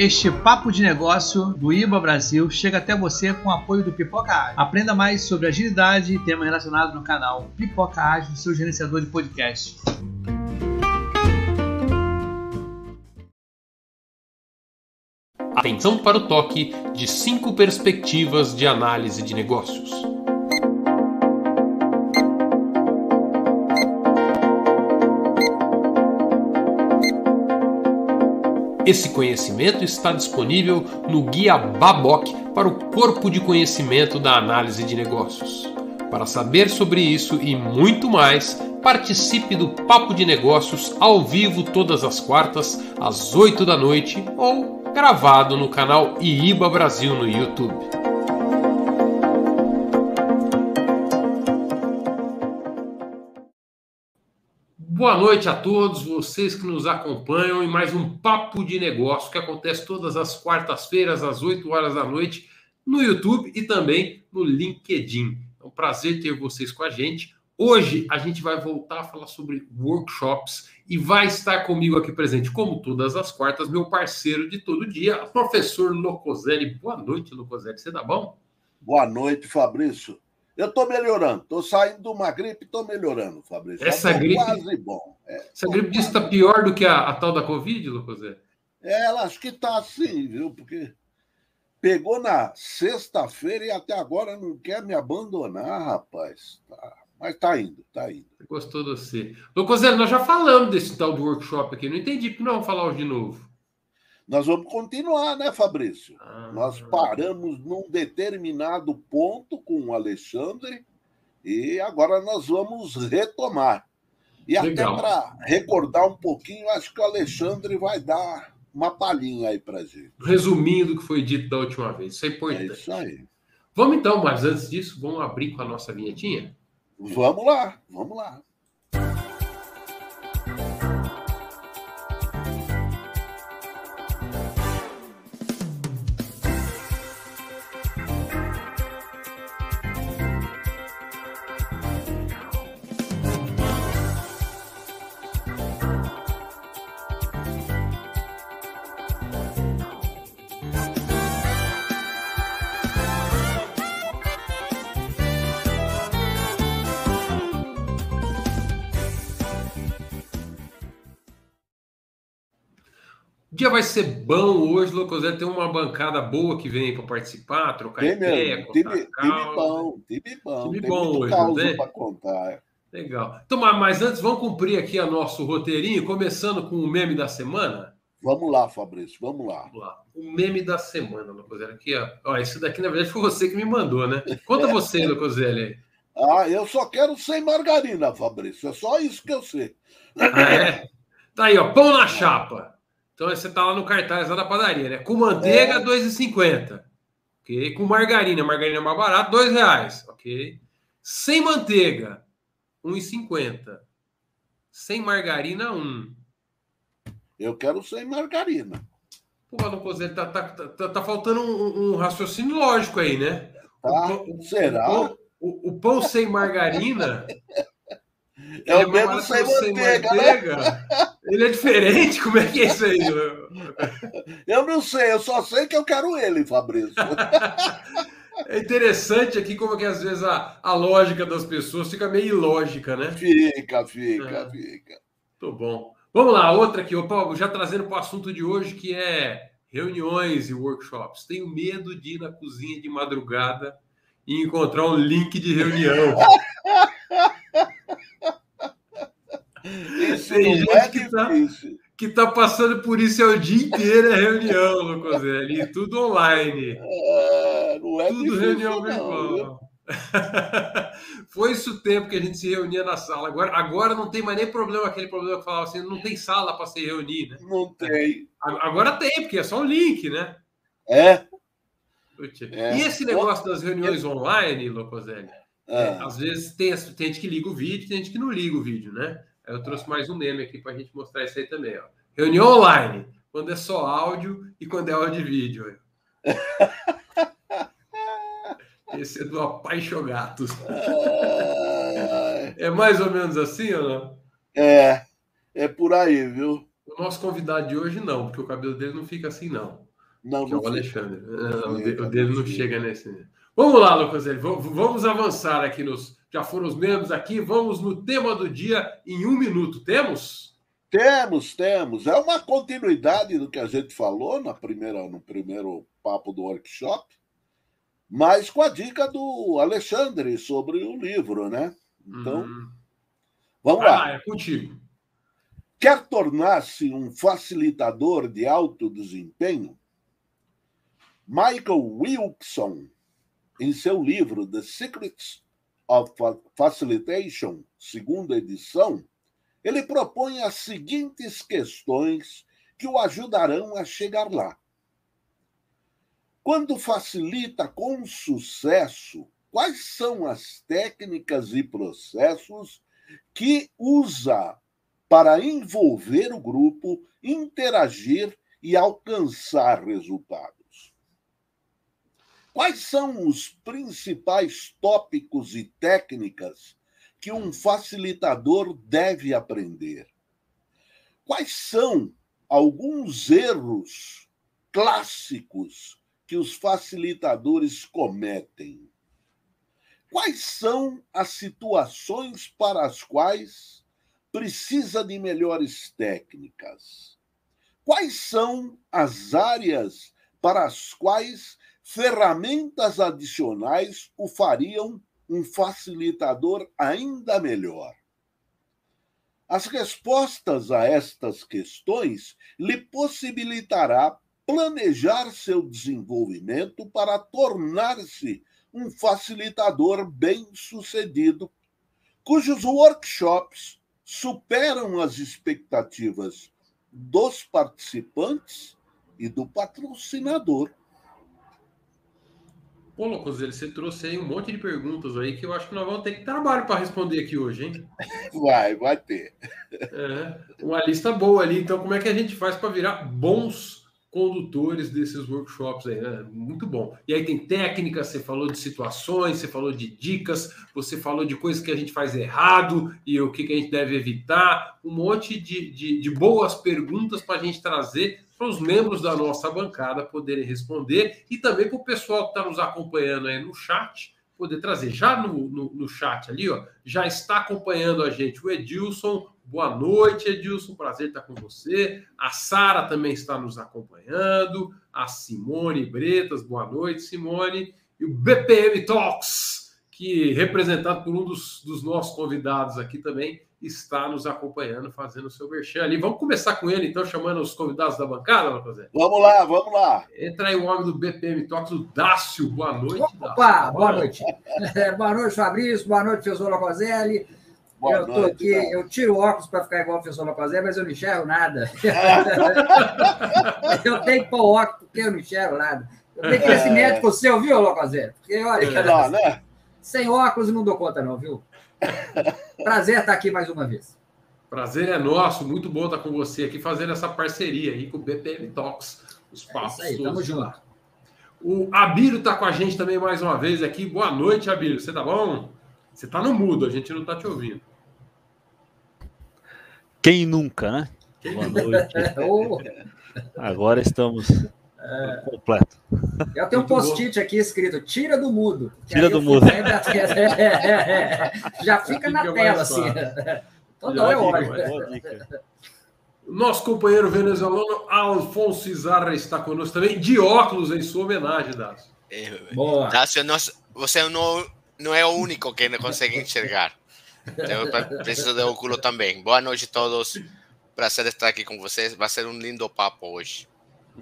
Este papo de negócio do IBA Brasil chega até você com o apoio do Pipoca Ágil. Aprenda mais sobre agilidade e temas relacionados no canal Pipoca Ágil, seu gerenciador de podcast. Atenção para o toque de cinco perspectivas de análise de negócios. Esse conhecimento está disponível no Guia Baboc para o corpo de conhecimento da análise de negócios. Para saber sobre isso e muito mais, participe do Papo de Negócios ao vivo todas as quartas, às 8 da noite ou gravado no canal IIBA Brasil no YouTube. Boa noite a todos vocês que nos acompanham em mais um Papo de Negócio que acontece todas as quartas-feiras, às 8 horas da noite, no YouTube e também no LinkedIn. É um prazer ter vocês com a gente. Hoje a gente vai voltar a falar sobre workshops e vai estar comigo aqui presente, como todas as quartas, meu parceiro de todo dia, professor Locoselli. Boa noite, Locoselli. Você tá bom? Boa noite, Fabrício. Eu estou melhorando, estou saindo de uma gripe e estou melhorando, Fabrício. Essa gripe. Quase bom. É, essa gripe diz está pior do que a, a, tal da Covid, Lucozé? É, ela acho que está assim, viu? Porque pegou na sexta-feira e até agora não quer me abandonar, rapaz. Tá. Mas está indo, está indo. Gostou de você. Lucozé, nós já falamos desse tal do workshop aqui, não entendi porque não vamos falar hoje de novo. Nós vamos continuar, né, Fabrício? Ah, Nós paramos num determinado ponto com o Alexandre e agora nós vamos retomar. E Legal. até para recordar um pouquinho, acho que o Alexandre vai dar uma palhinha aí para gente. Resumindo o que foi dito da última vez, isso é importante. É isso aí. Vamos então, mas antes disso, vamos abrir com a nossa vinhetinha? Vamos lá, vamos lá. Dia vai ser bom hoje, Lucozé. Tem uma bancada boa que vem para participar, trocar tem ideia. Mesmo. Time, time bom, time bom. Time bom hoje, para contar. Legal. Então, mas antes, vamos cumprir aqui o nosso roteirinho, começando com o meme da semana? Vamos lá, Fabrício, vamos lá. Vamos lá. O meme da semana, Lucozelli. Aqui, ó. ó. Esse daqui, na verdade, foi você que me mandou, né? Conta você, Lucozelli. Ah, eu só quero sem margarina, Fabrício. É só isso que eu sei. Ah, é? Tá aí, ó. Pão na chapa. Então você tá lá no cartaz lá da padaria, né? Com manteiga, é. 2,50. Ok? Com margarina, margarina é mais barato, R$ reais. Ok? Sem manteiga, 1,50. Sem margarina, 1. Eu quero sem margarina. Pô, não tá, tá, tá, tá, faltando um, um, raciocínio lógico aí, né? Tá, o, será? O o, o pão sem margarina é o mesmo sem manteiga, manteiga né? Ele é diferente? Como é que é isso aí? Eu não sei, eu só sei que eu quero ele, Fabrício. É interessante aqui como que às vezes a, a lógica das pessoas fica meio ilógica, né? Fica, fica, é. fica. Tô bom. Vamos lá, outra aqui, Paulo, já trazendo para o assunto de hoje, que é reuniões e workshops. Tenho medo de ir na cozinha de madrugada e encontrar um link de reunião. Tem gente é que está que tá passando por isso é o dia inteiro, é reunião, Lucoselli, tudo online. É, não é tudo difícil, reunião virtual. Foi isso o tempo que a gente se reunia na sala. Agora, agora não tem mais nem problema, aquele problema que falava assim, não tem sala para se reunir, né? Não tem. Agora tem, porque é só um link, né? É. é. E esse negócio das reuniões online, Locoselli? É. é. Às vezes tem, tem gente que liga o vídeo, tem gente que não liga o vídeo, né? Eu trouxe mais um meme aqui para a gente mostrar isso aí também. Ó. Reunião online, quando é só áudio e quando é áudio e vídeo. Esse é do Apaixogatos. é mais ou menos assim ou não? É, é por aí, viu? O nosso convidado de hoje não, porque o cabelo dele não fica assim, não. Não, que é o Alexandre. Não, o dele não chega nesse. Vamos lá, Lucas, vamos avançar aqui nos. Já foram os membros aqui, vamos no tema do dia em um minuto. Temos? Temos, temos. É uma continuidade do que a gente falou na primeira, no primeiro papo do workshop, mas com a dica do Alexandre sobre o livro, né? Então, uhum. vamos ah, lá. É contigo. Quer tornar-se um facilitador de alto desempenho? Michael Wilson em seu livro The Secrets of Facilitation, segunda edição, ele propõe as seguintes questões que o ajudarão a chegar lá. Quando facilita com sucesso, quais são as técnicas e processos que usa para envolver o grupo, interagir e alcançar resultados? Quais são os principais tópicos e técnicas que um facilitador deve aprender? Quais são alguns erros clássicos que os facilitadores cometem? Quais são as situações para as quais precisa de melhores técnicas? Quais são as áreas para as quais ferramentas adicionais o fariam um facilitador ainda melhor. As respostas a estas questões lhe possibilitará planejar seu desenvolvimento para tornar-se um facilitador bem-sucedido, cujos workshops superam as expectativas dos participantes e do patrocinador. Pô, Locoselho, você trouxe aí um monte de perguntas aí que eu acho que nós vamos ter que trabalho para responder aqui hoje, hein? Vai, vai ter. É, uma lista boa ali. Então, como é que a gente faz para virar bons condutores desses workshops aí? Né? Muito bom. E aí tem técnicas, você falou de situações, você falou de dicas, você falou de coisas que a gente faz errado e o que, que a gente deve evitar. Um monte de, de, de boas perguntas para a gente trazer para os membros da nossa bancada poderem responder e também para o pessoal que está nos acompanhando aí no chat poder trazer. Já no, no, no, chat ali, ó, já está acompanhando a gente o Edilson. Boa noite, Edilson. Prazer estar com você. A Sara também está nos acompanhando. A Simone Bretas. Boa noite, Simone. E o BPM Talks, que representado por um dos, dos nossos convidados aqui também, está nos acompanhando, fazendo o seu merchan ali. Vamos começar com ele, então, chamando os convidados da bancada, José? Vamos lá, vamos lá. Entra aí o homem do BPM Talks, o Dácio. Boa noite, Opa, Dácio. boa noite. boa noite, Fabrício. Boa noite, professor Locoselli. Boa eu tô aqui, tá. eu tiro o óculos para ficar igual o professor Locoselli, mas eu não enxergo nada. eu tenho que pôr óculos porque eu não enxergo nada. Eu tenho que ir esse médico seu, viu, Locoselli? Porque, olha, é, não, né? sem óculos não dou conta, não, viu? Prazer estar aqui mais uma vez. Prazer é nosso, muito bom estar com você aqui fazendo essa parceria aí com o BPM Talks, os passos. É isso aí, tamo junto. O Abílio está com a gente também mais uma vez aqui. Boa noite, Abílio. Você tá bom? Você tá no mudo, a gente não tá te ouvindo. Quem nunca, né? Quem Boa noite. Agora estamos é... Completo. Eu tenho um post-it aqui escrito: tira do mudo. Tira do mudo. Já fica na tela, assim. Toda hora eu olho. Nosso companheiro venezuelano Alfonso Izarra está conosco também, de óculos em sua homenagem, Dácio. É, Boa. Dácio, você não, não é o único que não consegue enxergar. Eu preciso de óculos também. Boa noite a todos. Prazer estar aqui com vocês. Vai ser um lindo papo hoje.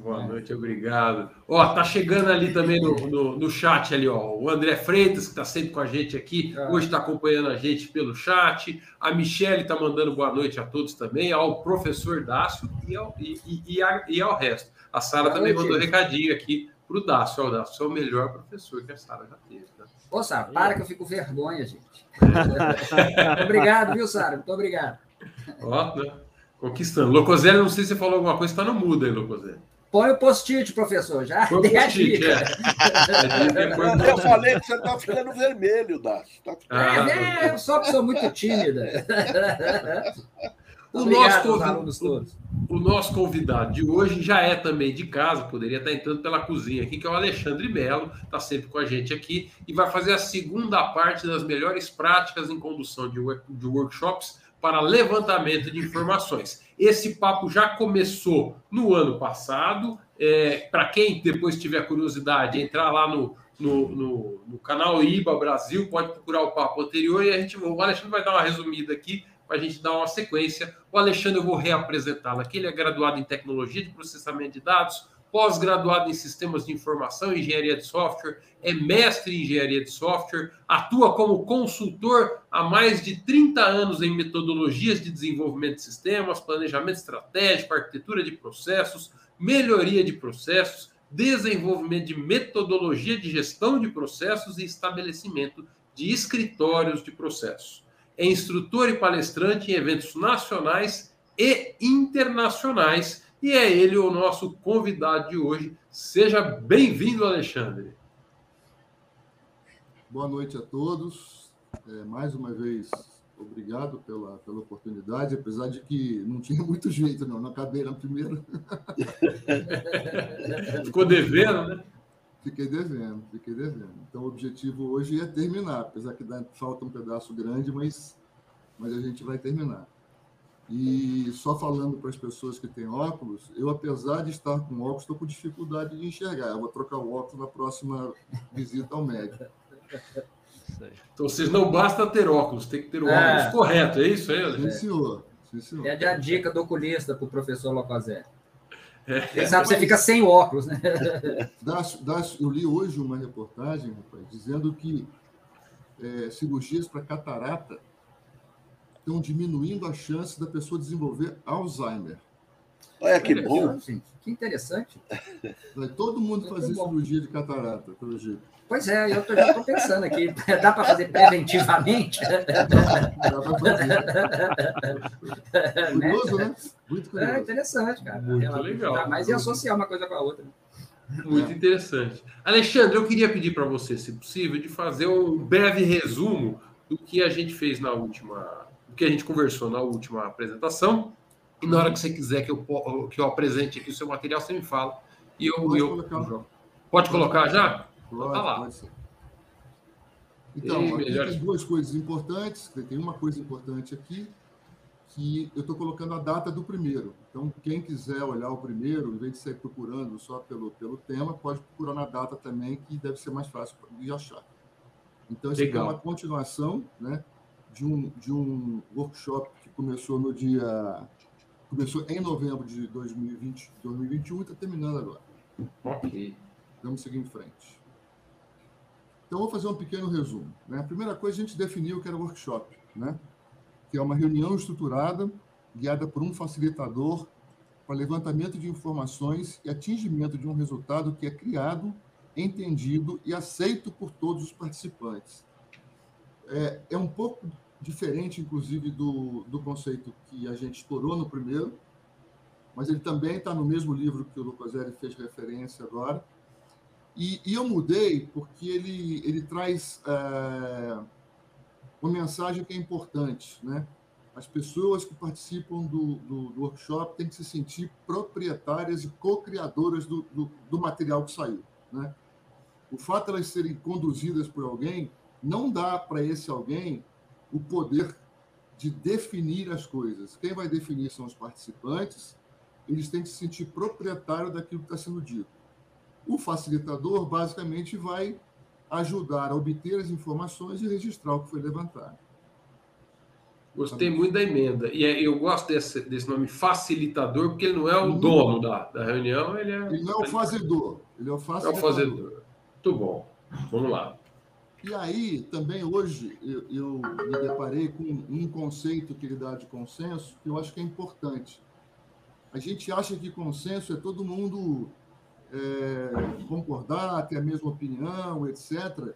Boa noite, obrigado. Ó, tá chegando ali também no, no, no chat ali, ó. O André Freitas, que está sempre com a gente aqui, ah. hoje está acompanhando a gente pelo chat. A Michelle está mandando boa noite a todos também, ao professor Dácio e ao, e, e, a, e ao resto. A Sara também noite. mandou um recadinho aqui para o Dácio. Ó, o Dácio é o melhor professor que a Sara já teve. Né? Ô, Sara, para que eu fico vergonha, gente. obrigado, viu, Sara? Muito obrigado. Ó, né? Conquistando. Locoselli, não sei se você falou alguma coisa, está no mudo aí, Locoselli. Põe o post-it, professor. Já Põe dei a dica. É. eu falei que você está ficando vermelho, Dácio. Tá ficando... ah, é, é, eu sou uma pessoa muito tímida. o Obrigado, nosso, todos. o nosso convidado de hoje já é também de casa, poderia estar entrando pela cozinha aqui, que é o Alexandre Belo, está sempre com a gente aqui e vai fazer a segunda parte das melhores práticas em condução de, de workshops para levantamento de informações. Esse papo já começou no ano passado. É, para quem depois tiver curiosidade, entrar lá no, no, no, no, canal IBA Brasil, pode procurar o papo anterior e a gente, o Alexandre vai dar uma resumida aqui para a gente dar uma sequência. O Alexandre, eu vou reapresentá-lo aqui. Ele é graduado em tecnologia de processamento de dados, pós-graduado em sistemas de informação e engenharia de software, é mestre em engenharia de software, atua como consultor há mais de 30 anos em metodologias de desenvolvimento de sistemas, planejamento estratégico, arquitetura de processos, melhoria de processos, desenvolvimento de metodologia de gestão de processos e estabelecimento de escritórios de processos é instrutor e palestrante em eventos nacionais e internacionais. E é ele o nosso convidado de hoje. Seja bem-vindo, Alexandre. Boa noite a todos. É, mais uma vez, obrigado pela, pela oportunidade, apesar de que não tinha muito jeito, não. Não acabei na primeira. Ficou devendo, né? Fiquei devendo, fiquei devendo. Então, o objetivo hoje é terminar, apesar que falta um pedaço grande, mas, mas a gente vai terminar. E só falando para as pessoas que têm óculos, eu, apesar de estar com óculos, estou com dificuldade de enxergar. Eu vou trocar o óculos na próxima visita ao médico. Então, vocês não basta ter óculos, tem que ter o é. óculos correto, é isso aí? Sim, senhor. Sim, senhor. É a dica do oculista para o professor Locazé. Quem sabe você fica sem óculos, né? eu li hoje uma reportagem, rapaz, dizendo que é, cirurgias para catarata estão diminuindo a chance da pessoa desenvolver Alzheimer. Olha que bom. Que interessante. Vai todo mundo fazer cirurgia de catarata, pelo jeito. Pois é, eu já estou pensando aqui. Dá para fazer preventivamente? Dá para fazer. Curioso, né? Muito curioso. É interessante, cara. Muito Ela, legal. Mas e associar uma coisa com a outra. Muito interessante. Alexandre, eu queria pedir para você, se possível, de fazer um breve resumo do que a gente fez na última, que a gente conversou na última apresentação. E na hora que você quiser que eu, que eu apresente aqui o seu material, você me fala. E eu, pode eu, colocar. Pode colocar já? Pode, tá lá. Pode então, aqui tem duas coisas importantes. Tem uma coisa importante aqui, que eu estou colocando a data do primeiro. Então, quem quiser olhar o primeiro, em vez de sair procurando só pelo, pelo tema, pode procurar na data também, que deve ser mais fácil de achar. Então, isso aqui é uma continuação né, de, um, de um workshop que começou no dia. Começou em novembro de 2020, 2021 e está terminando agora. Ok. Vamos seguir em frente. Então, vou fazer um pequeno resumo. Né? A primeira coisa, a gente definiu que era workshop, né? que é uma reunião estruturada, guiada por um facilitador, para levantamento de informações e atingimento de um resultado que é criado, entendido e aceito por todos os participantes. É, é um pouco diferente, inclusive, do, do conceito que a gente explorou no primeiro, mas ele também está no mesmo livro que o Lucaseri fez referência agora, e, e, eu mudei porque ele, ele traz é, uma mensagem que é importante. Né? As pessoas que participam do, do, do workshop têm que se sentir proprietárias e co-criadoras do, do, do, material que saiu. Né? O fato de elas serem conduzidas por alguém não dá para esse alguém o poder de definir as coisas. Quem vai definir são os participantes, eles têm que se sentir proprietário daquilo que está sendo dito. O facilitador, basicamente, vai ajudar a obter as informações e registrar o que foi levantado. Gostei muito da emenda. E é, eu gosto desse, desse nome facilitador, porque ele não é o não, dono da, da reunião, ele é. Ele não é o fazedor, ele é o facilitador. É o fazedor. Muito bom. Vamos lá. E aí, também hoje, eu, eu me deparei com um conceito que ele dá de consenso, que eu acho que é importante. A gente acha que consenso é todo mundo é, concordar, ter a mesma opinião, etc.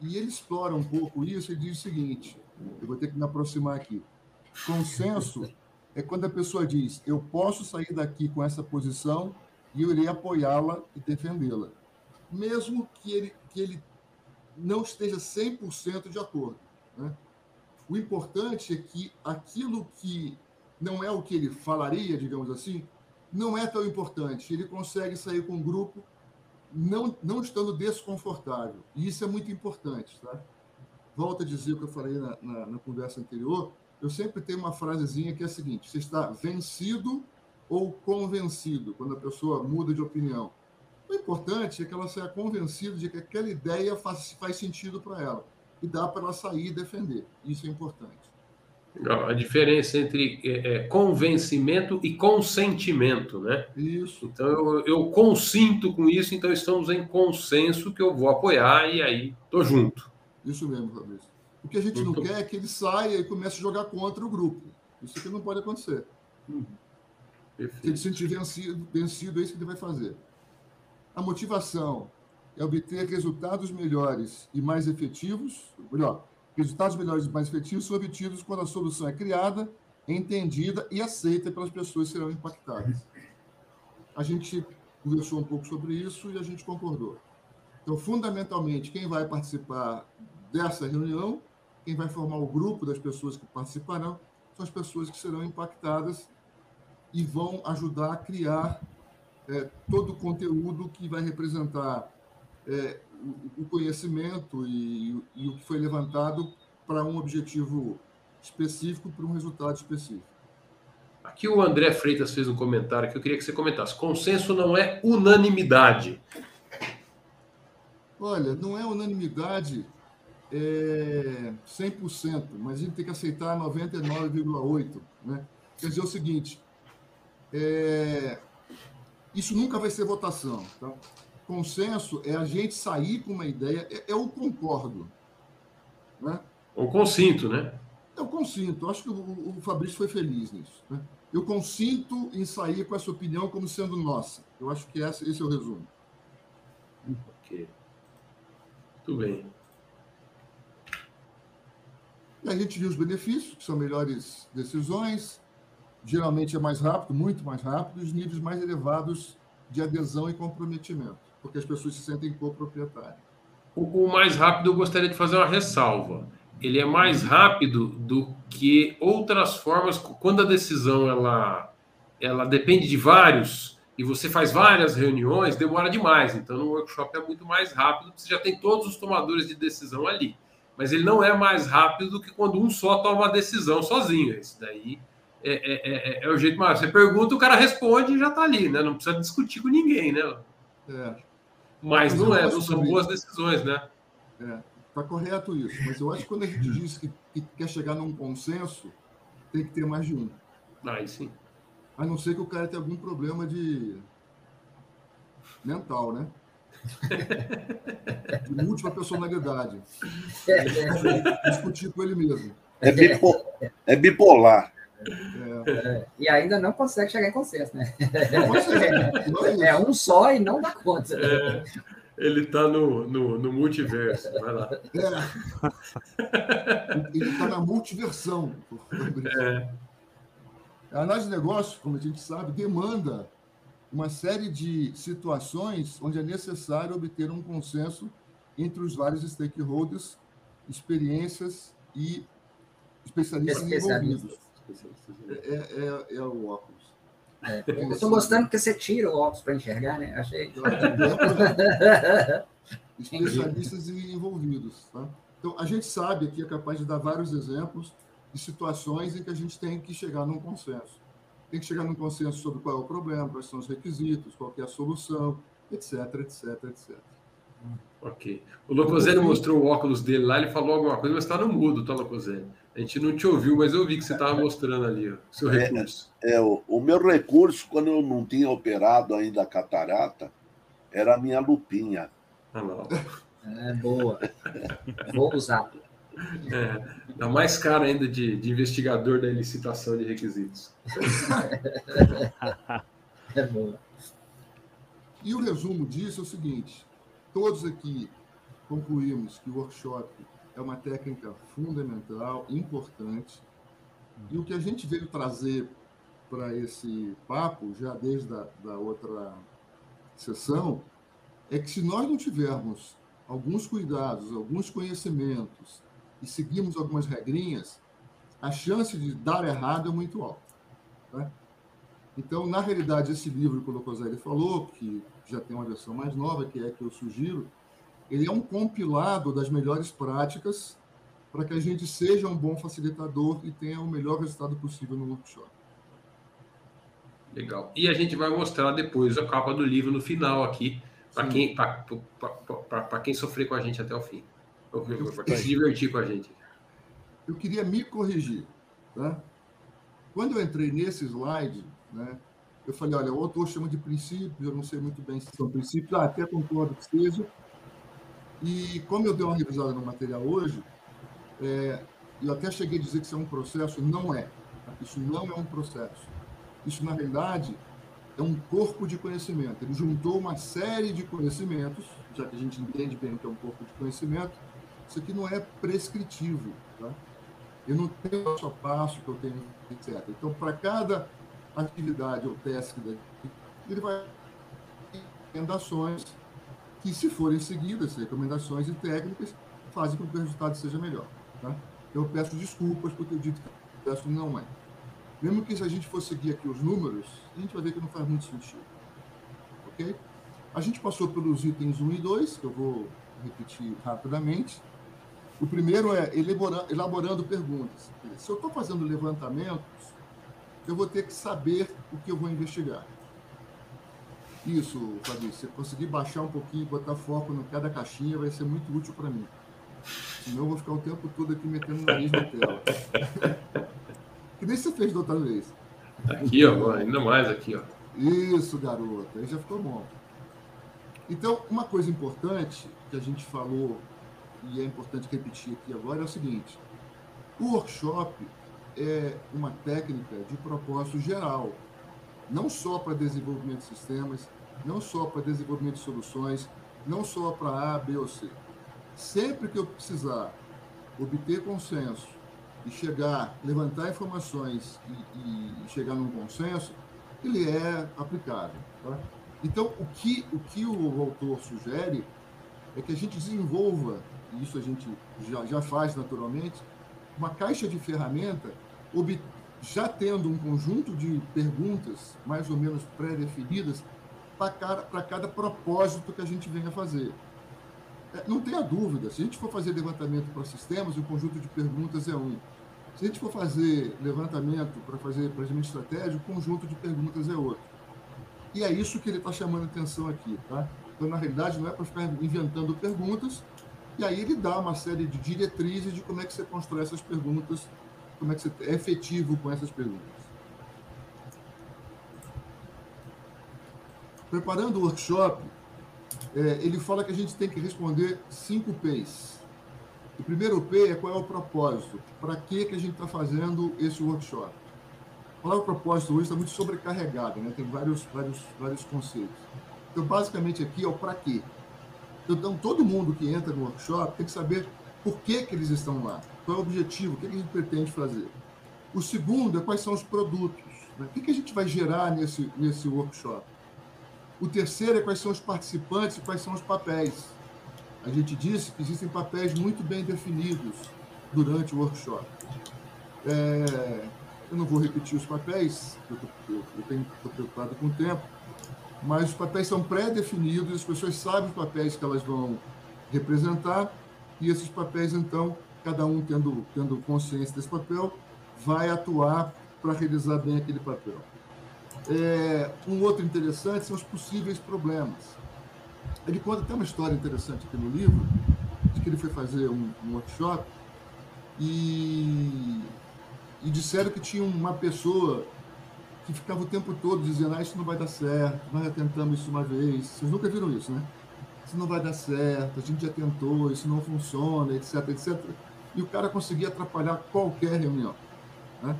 E ele explora um pouco isso e diz o seguinte: eu vou ter que me aproximar aqui. Consenso é quando a pessoa diz: eu posso sair daqui com essa posição e eu irei apoiá-la e defendê-la, mesmo que ele, que ele não esteja 100% de acordo. Né? O importante é que aquilo que não é o que ele falaria, digamos assim, não é tão importante. Ele consegue sair com um grupo não, não estando desconfortável. E isso é muito importante. Tá? Volto a dizer o que eu falei na, na, na conversa anterior. Eu sempre tenho uma frasezinha que é a seguinte: você está vencido ou convencido, quando a pessoa muda de opinião. O importante é que ela seja convencida de que aquela ideia faz, faz sentido para ela. E dá para ela sair e defender. Isso é importante. A diferença entre é, é, convencimento e consentimento, né? Isso. Então eu, eu consinto com isso, então estamos em consenso que eu vou apoiar e aí tô junto. Isso mesmo, Fabrício. O que a gente não quer é que ele saia e comece a jogar contra o grupo. Isso aqui não pode acontecer. Uhum. Se ele se sentir vencido, vencido, é isso que ele vai fazer. A motivação é obter resultados melhores e mais efetivos, melhor, resultados melhores e mais efetivos são obtidos quando a solução é criada, entendida e aceita pelas pessoas que serão impactadas. A gente conversou um pouco sobre isso e a gente concordou. Então, fundamentalmente, quem vai participar dessa reunião, quem vai formar o grupo das pessoas que participarão, são as pessoas que serão impactadas e vão ajudar a criar é, todo o conteúdo que vai representar é, o conhecimento e, e, o que foi levantado para um objetivo específico, para um resultado específico. Aqui o André Freitas fez um comentário que eu queria que você comentasse. Consenso não é unanimidade. Olha, não é unanimidade é 100%, mas a gente tem que aceitar 99,8%. Né? Quer dizer o seguinte, é, isso nunca vai ser votação. Tá? Consenso é a gente sair com uma ideia, é, é o concordo. Né? O consinto, né? Eu é consinto. Acho que o, o Fabrício foi feliz nisso. Né? Eu consinto em sair com essa opinião como sendo nossa. Eu acho que esse, esse é o resumo. Ok. Muito bem. E a gente viu os benefícios, que são melhores decisões, geralmente é mais rápido, muito mais rápido, os níveis mais elevados de adesão e comprometimento, porque as pessoas se sentem coproprietárias. O, o mais rápido, eu gostaria de fazer uma ressalva. Ele é mais rápido do que outras formas, quando a decisão ela, ela depende de vários e você faz várias reuniões, demora demais. Então, no workshop é muito mais rápido, você já tem todos os tomadores de decisão ali. Mas ele não é mais rápido do que quando um só toma a decisão sozinho. Isso daí é, é, é, é, o jeito mais. Você pergunta, o cara responde e já está ali, né? Não precisa discutir com ninguém, né? É. Mas, não é, não são boas decisões, né? É, tá correto isso. Mas eu acho que quando a gente diz que, que quer chegar num consenso, tem que ter mais de um. Aí sim. A não ser que o cara tenha algum problema de mental, né? De múltipla personalidade. Discutir com ele mesmo. É, bipolar. É bipolar. É. E ainda não consegue chegar em consenso, né? É, é um só e não dá conta. É, ele está no, no, no, multiverso. Vai lá. É. Ele está na multiversão. É. A análise de negócio, como a gente sabe, demanda uma série de situações onde é necessário obter um consenso entre os vários stakeholders, experiências e especialistas, especialistas. envolvidos. É, é, é o óculos. É, eu estou gostando que você tira o óculos para enxergar, né? Achei. Especialistas envolvidos. Tá? Então, a gente sabe que é capaz de dar vários exemplos de situações em que a gente tem que chegar num consenso. Tem que chegar num consenso sobre qual é o problema, quais são os requisitos, qual é a solução, etc, etc, etc. Ok. O Locoselli mostrou o óculos dele lá, ele falou alguma coisa, mas está no mudo, tá, Locoselli? A gente não te ouviu, mas eu vi que você estava mostrando ali o seu é, recurso. É, é o, o, meu recurso, quando eu não tinha operado ainda a catarata, era a minha lupinha. Ah, não. É boa. Vou usar. É, dá mais cara ainda de, de investigador da licitação de requisitos. É boa. E o resumo disso é o seguinte: todos aqui concluímos que o workshop é uma técnica fundamental, importante. E o que a gente veio trazer para esse papo, já desde a da outra sessão, é que se nós não tivermos alguns cuidados, alguns conhecimentos e seguirmos algumas regrinhas, a chance de dar errado é muito alta. Né? Então, na realidade, esse livro que o Locoselli falou, que já tem uma versão mais nova, que é a que eu sugiro, ele é um compilado das melhores práticas para que a gente seja um bom facilitador e tenha o melhor resultado possível no workshop. Legal. E a gente vai mostrar depois a capa do livro no final aqui, para quem, quem sofrer com a gente até o fim. Para quem se divertir com a gente. Eu queria me corrigir. Tá? Quando eu entrei nesse slide, né, eu falei, olha, o autor chama de princípios, eu não sei muito bem se são princípios, ah, até concordo que seja. E como eu dei uma revisada no material hoje, é, eu até cheguei a dizer que isso é um processo, não é. Isso não é um processo. Isso, na realidade, é um corpo de conhecimento. Ele juntou uma série de conhecimentos, já que a gente entende bem que é um corpo de conhecimento, isso aqui não é prescritivo. Tá? Eu não tenho passo a passo que eu tenho, etc. Então, para cada atividade ou teste ele vai recomendações que, se forem seguidas, recomendações e técnicas, fazem com que o resultado seja melhor. Tá? Eu peço desculpas porque eu dito que isso não é. Mesmo que se a gente for seguir aqui os números, a gente vai ver que não faz muito sentido. Ok? A gente passou pelos itens 1 e 2, que eu vou repetir rapidamente. O primeiro é elaborando perguntas. Se eu estou fazendo levantamentos, eu vou ter que saber o que eu vou investigar. Isso, Fabrício, se conseguir baixar um pouquinho, botar foco em cada caixinha, vai ser muito útil para mim. Senão eu vou ficar o tempo todo aqui metendo o nariz na tela. que nem você fez da outra vez. Aqui, ó, ainda mais aqui, ó. Isso, garoto, aí já ficou bom. Então, uma coisa importante que a gente falou, e é importante repetir aqui agora, é o seguinte: o workshop é uma técnica de propósito geral, não só para desenvolvimento de sistemas, não só para desenvolvimento de soluções, não só para A, B ou C. Sempre que eu precisar obter consenso e chegar, levantar informações e, e chegar num consenso, ele é aplicável. Tá? Então, o que, o que o autor sugere é que a gente desenvolva, e isso a gente já, já faz naturalmente, uma caixa de ferramenta já tendo um conjunto de perguntas mais ou menos pré-definidas para cada, propósito que a gente venha fazer. É, não tenha dúvida, se a gente for fazer levantamento para sistemas, o conjunto de perguntas é um. Se a gente for fazer levantamento para fazer planejamento estratégico, o conjunto de perguntas é outro. E é isso que ele está chamando atenção aqui. Tá? Então, na realidade, não é para ficar inventando perguntas, e aí ele dá uma série de diretrizes de como é que você constrói essas perguntas como é que você é efetivo com essas perguntas. Preparando o workshop, é, ele fala que a gente tem que responder cinco P's. O primeiro P é qual é o propósito, para que, que a gente está fazendo esse workshop. A palavra propósito hoje está muito sobrecarregada, né? tem vários, vários, vários conceitos. Então, basicamente aqui é o para quê. Então, todo mundo que entra no workshop tem que saber por que, que eles estão lá? Qual é o objetivo? O que, que a gente pretende fazer? O segundo é quais são os produtos. Né? O que, que a gente vai gerar nesse, nesse workshop? O terceiro é quais são os participantes e quais são os papéis. A gente disse que existem papéis muito bem definidos durante o workshop. É, eu não vou repetir os papéis, eu, estou preocupado com o tempo, mas os papéis são pré-definidos, as pessoas sabem os papéis que elas vão representar e esses papéis, então, cada um tendo, tendo consciência desse papel, vai atuar para realizar bem aquele papel. É, um outro interessante são os possíveis problemas. Ele conta até uma história interessante aqui no livro, de que ele foi fazer um, um workshop e, e disseram que tinha uma pessoa que ficava o tempo todo dizendo, ah, isso não vai dar certo, nós já tentamos isso uma vez. Vocês nunca viram isso, né? isso não vai dar certo, a gente já tentou, isso não funciona, etc, etc. E o cara conseguia atrapalhar qualquer reunião. Né?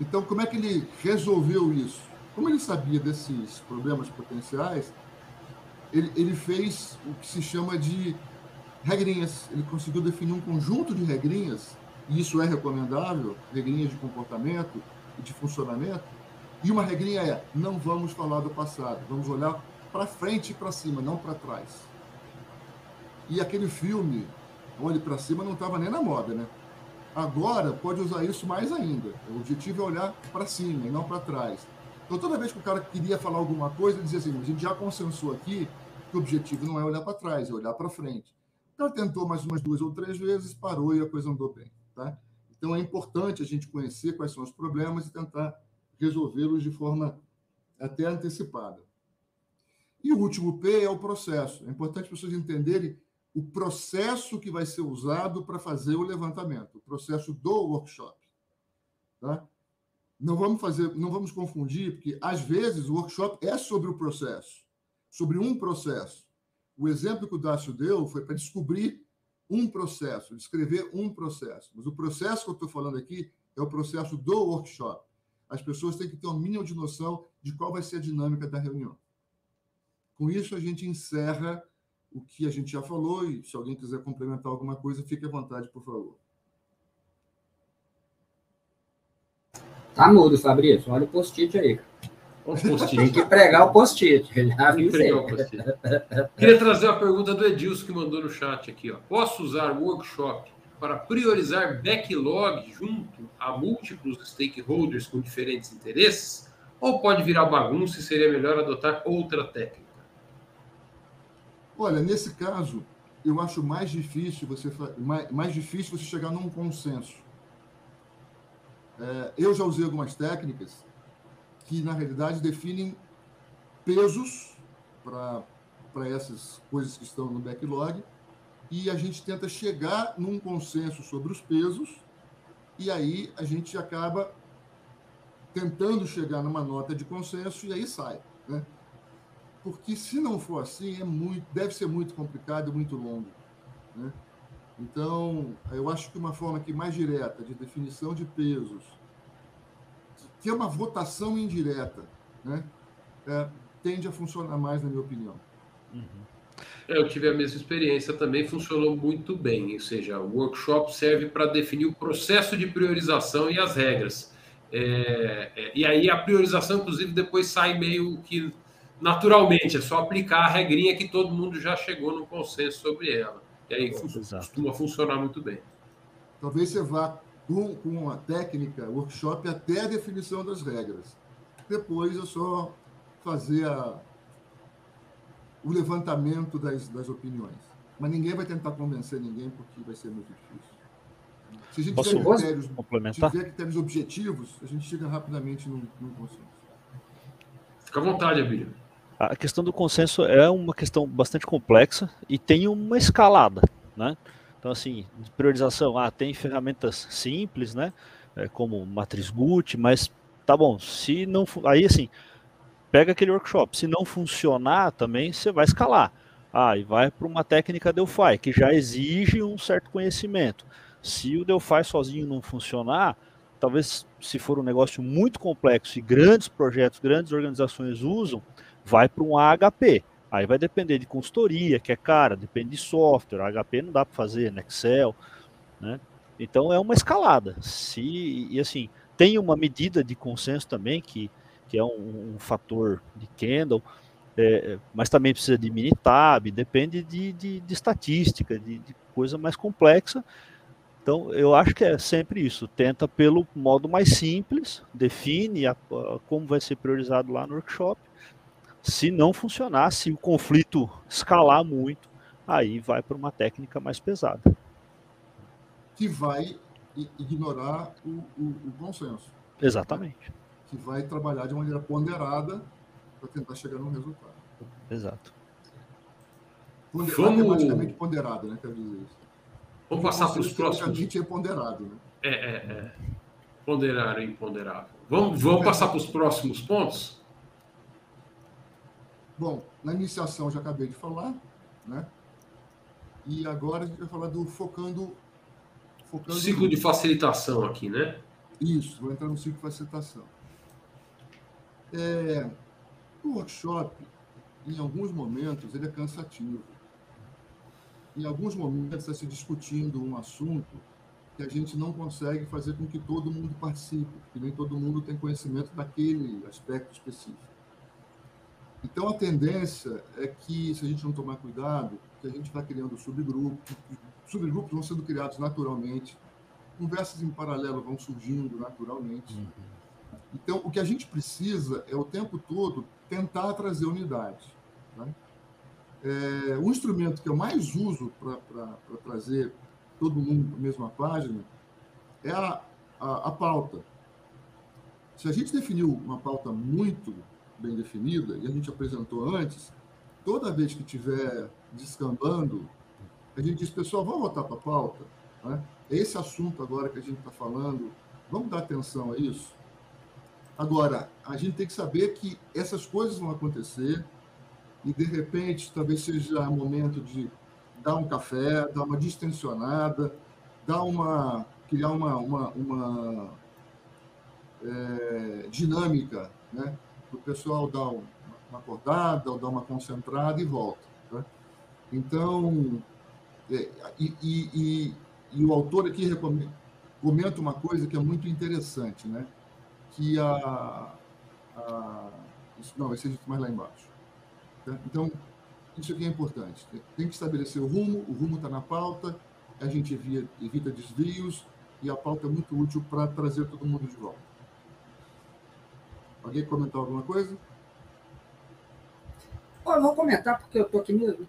Então, como é que ele resolveu isso? Como ele sabia desses problemas potenciais, ele, ele fez o que se chama de regrinhas. Ele conseguiu definir um conjunto de regrinhas, e isso é recomendável, regrinhas de comportamento e de funcionamento. E uma regrinha é: não vamos falar do passado, vamos olhar para frente e para cima, não para trás. E aquele filme, Olhe para Cima, não estava nem na moda, né? Agora, pode usar isso mais ainda. O objetivo é olhar para cima e não para trás. Então, toda vez que o cara queria falar alguma coisa, ele dizia assim: a gente já consensuou aqui que o objetivo não é olhar para trás, é olhar para frente. Então, ele tentou mais umas duas ou três vezes, parou e a coisa andou bem. Tá? Então, é importante a gente conhecer quais são os problemas e tentar resolvê-los de forma até antecipada. E o último P é o processo. É importante as pessoas entenderem o processo que vai ser usado para fazer o levantamento, o processo do workshop. Tá? Não vamos fazer, não vamos confundir, porque às vezes o workshop é sobre o processo, sobre um processo. O exemplo que o Dácio deu foi para descobrir um processo, descrever um processo. Mas o processo que eu estou falando aqui é o processo do workshop. As pessoas têm que ter um mínimo de noção de qual vai ser a dinâmica da reunião. Com isso, a gente encerra o que a gente já falou e se alguém quiser complementar alguma coisa, fique à vontade, por favor. Tá mudo, Fabrício. Olha o post-it aí. Post Tem que pregar o post-it. Post Queria trazer uma pergunta do Edilson que mandou no chat aqui. Ó. Posso usar o workshop para priorizar backlog junto a múltiplos stakeholders com diferentes interesses? Ou pode virar bagunça e seria melhor adotar outra técnica? Olha, nesse caso, eu acho mais difícil você mais, mais difícil você chegar num consenso. É, eu já usei algumas técnicas que na realidade definem pesos para essas coisas que estão no backlog e a gente tenta chegar num consenso sobre os pesos e aí a gente acaba tentando chegar numa nota de consenso e aí sai, né? porque se não for assim, é muito, deve ser muito complicado e muito longo. Né? Então, eu acho que uma forma aqui mais direta de definição de pesos, que é uma votação indireta, né? É, tende a funcionar mais, na minha opinião. Uhum. É, eu tive a mesma experiência também, funcionou muito bem. Ou seja, o workshop serve para definir o processo de priorização e as regras. É, é, e aí a priorização, inclusive, depois sai meio que naturalmente, é só aplicar a regrinha que todo mundo já chegou no consenso sobre ela. E aí costuma funcionar muito bem. Talvez você vá com, com a técnica, workshop, até a definição das regras. Depois é só fazer a, o levantamento das, das opiniões. Mas ninguém vai tentar convencer ninguém, porque vai ser muito difícil. Se a gente Posso tiver critérios, tiver critérios objetivos, a gente chega rapidamente num, num consenso. Fica à vontade, Abílio a questão do consenso é uma questão bastante complexa e tem uma escalada, né? Então, assim, priorização, ah, tem ferramentas simples, né? É, como matriz Gucci, mas tá bom, se não... Aí, assim, pega aquele workshop, se não funcionar também, você vai escalar. Ah, e vai para uma técnica Delphi, que já exige um certo conhecimento. Se o Delphi sozinho não funcionar, talvez se for um negócio muito complexo e grandes projetos, grandes organizações usam, vai para um AHP. Aí vai depender de consultoria, que é cara, depende de software. AHP não dá para fazer no Excel, né? Então é uma escalada. Se e assim tem uma medida de consenso também que, que é um, um fator de Kendall, é, mas também precisa de Minitab, depende de, de, de estatística, de, de, coisa mais complexa. Então eu acho que é sempre isso. Tenta pelo modo mais simples, define a, a, como vai ser priorizado lá no workshop se não funcionar, se o conflito escalar muito, aí vai para uma técnica mais pesada. Que vai ignorar o, o, o consenso. Exatamente. Que vai trabalhar de maneira ponderada para tentar chegar num resultado. Exato. Ponder, Vamos... Matematicamente ponderado, né? Quer dizer isso. Vamos passar para os próximos. É ponderado, né? É, é, é. Ponderar e imponderável. Vamos, vamos passar para os próximos pontos? Bom, na iniciação já acabei de falar, né? E agora a gente vai falar do focando. focando ciclo de facilitação aqui, né? Isso, vou entrar no ciclo de facilitação. É, o workshop, em alguns momentos, ele é cansativo. Em alguns momentos está se discutindo um assunto que a gente não consegue fazer com que todo mundo participe, porque nem todo mundo tem conhecimento daquele aspecto específico. Então, a tendência é que, se a gente não tomar cuidado, que a gente vai criando subgrupos, subgrupos vão sendo criados naturalmente, conversas em paralelo vão surgindo naturalmente. Uhum. Então, o que a gente precisa é o tempo todo tentar trazer unidade. Né? É, o instrumento que eu mais uso para trazer todo mundo para a mesma página é a, a, a pauta. Se a gente definiu uma pauta muito bem definida, e a gente apresentou antes, toda vez que tiver descambando, a gente diz, pessoal, vamos voltar para a pauta. Né? Esse assunto agora que a gente está falando, vamos dar atenção a isso? Agora, a gente tem que saber que essas coisas vão acontecer e, de repente, talvez seja o momento de dar um café, dar uma distensionada, dar uma, criar uma, uma, uma é, dinâmica, né? O pessoal dar uma acordada, ou dar uma concentrada e volta. Né? Então, é, e, e, e, o autor aqui comenta uma coisa que é muito interessante, né? Que a, a isso, não, vai ser mais lá embaixo. Tá? Então, isso aqui é importante. Tem que estabelecer o rumo, o rumo está na pauta, a gente evita desvios e a pauta é muito útil para trazer todo mundo de volta. Alguém comentar alguma coisa? eu vou comentar porque eu estou aqui mesmo.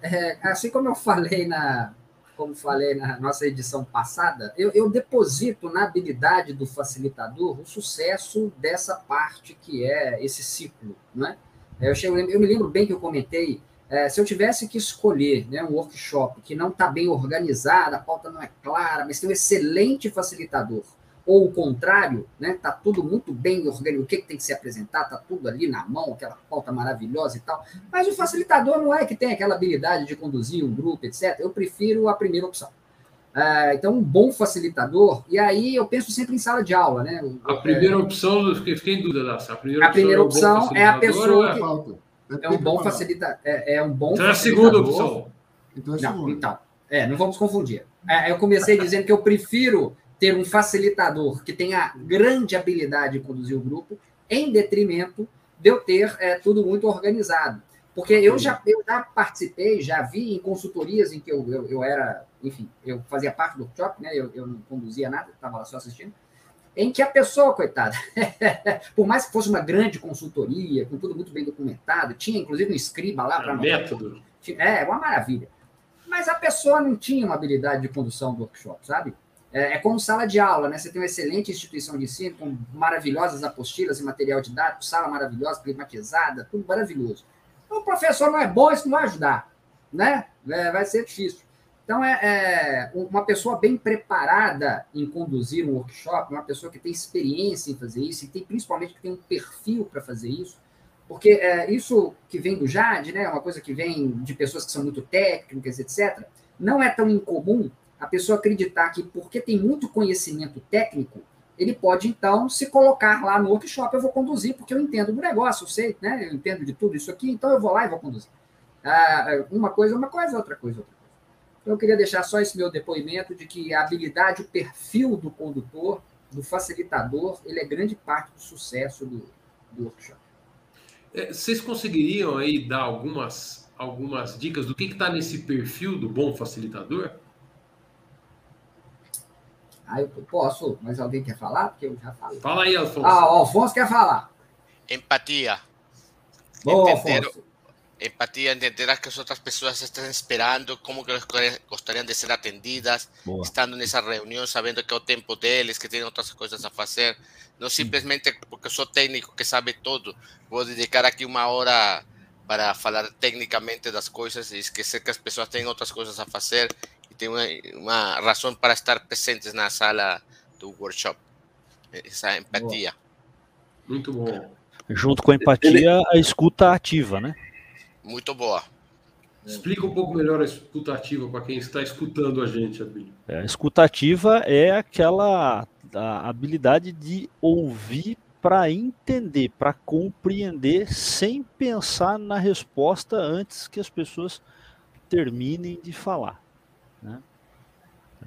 É, assim como eu falei na, como falei na nossa edição passada, eu, eu, deposito na habilidade do facilitador o sucesso dessa parte que é esse ciclo, né? Eu, chego, eu me lembro bem que eu comentei, é, se eu tivesse que escolher né, um workshop que não está bem organizado, a pauta não é clara, mas tem um excelente facilitador, ou o contrário, né? Tá tudo muito bem organizado, o que, que tem que se apresentar, tá tudo ali na mão, aquela pauta maravilhosa e tal. Mas o facilitador não é que tem aquela habilidade de conduzir um grupo, etc. Eu prefiro a primeira opção. Uh, então, um bom facilitador, e aí eu penso sempre em sala de aula, né? A primeira é, opção, eu fiquei em dúvida, A primeira, a primeira opção, opção é, a pessoa que é, é um bom facilitador. É, é, um bom então é a segunda opção. Então, é não, então, é, não vamos confundir. É, eu comecei dizendo que eu prefiro ter um facilitador que tenha grande habilidade de conduzir o grupo, em detrimento de eu ter é, tudo muito organizado. Porque eu já, eu já participei, já vi em consultorias em que eu, eu, eu era, enfim, eu fazia parte do workshop, né? eu, eu não conduzia nada, estava lá só assistindo, em que a pessoa, coitada, por mais que fosse uma grande consultoria, com tudo muito bem documentado, tinha inclusive um escriba lá para. método. É, uma maravilha. Mas a pessoa não tinha uma habilidade de condução do workshop, sabe? É, é, como sala de aula, né? Você tem uma excelente instituição de ensino, com maravilhosas apostilas e material didático, sala maravilhosa, climatizada, tudo maravilhoso. Então, o professor não é bom, isso não vai ajudar, né? É, vai ser difícil. Então, é, é, uma pessoa bem preparada em conduzir um workshop, uma pessoa que tem experiência em fazer isso, e tem principalmente que tem um perfil para fazer isso, porque é, isso que vem do JAD, né, uma coisa que vem de pessoas que são muito técnicas, etc., não é tão incomum a pessoa acreditar que porque tem muito conhecimento técnico, ele pode então se colocar lá no workshop, eu vou conduzir porque eu entendo do negócio, eu sei, né? Eu entendo de tudo isso aqui, então eu vou lá e vou conduzir. Ah, uma coisa, uma coisa, outra coisa, outra coisa. Então eu queria deixar só esse meu depoimento de que a habilidade, o perfil do condutor, do facilitador, ele é grande parte do sucesso do, do workshop. É, vocês conseguiriam aí dar algumas, algumas dicas do que está nesse perfil do bom facilitador? Ah, eu posso, mas alguém quer falar? Porque eu já falei. Fala aí, Alfonso. Ah, o Alfonso quer falar. Empatia. Boa, entender, Alfonso. Empatia, entender que as outras pessoas estão esperando, como que gostariam de ser atendidas, Boa. estando nessa reunião, sabendo que é o tempo deles, que tem outras coisas a fazer. Não simplesmente porque sou técnico que sabe tudo, vou dedicar aqui uma hora para falar tecnicamente das coisas e esquecer que as pessoas têm outras coisas a fazer tem uma, uma razão para estar presentes na sala do workshop. Essa empatia. Muito bom. Junto com a empatia, a escuta ativa, né? Muito boa. Explica um pouco melhor a escuta ativa para quem está escutando a gente, Abílio. É, a escuta ativa é aquela a habilidade de ouvir para entender, para compreender, sem pensar na resposta antes que as pessoas terminem de falar. Né?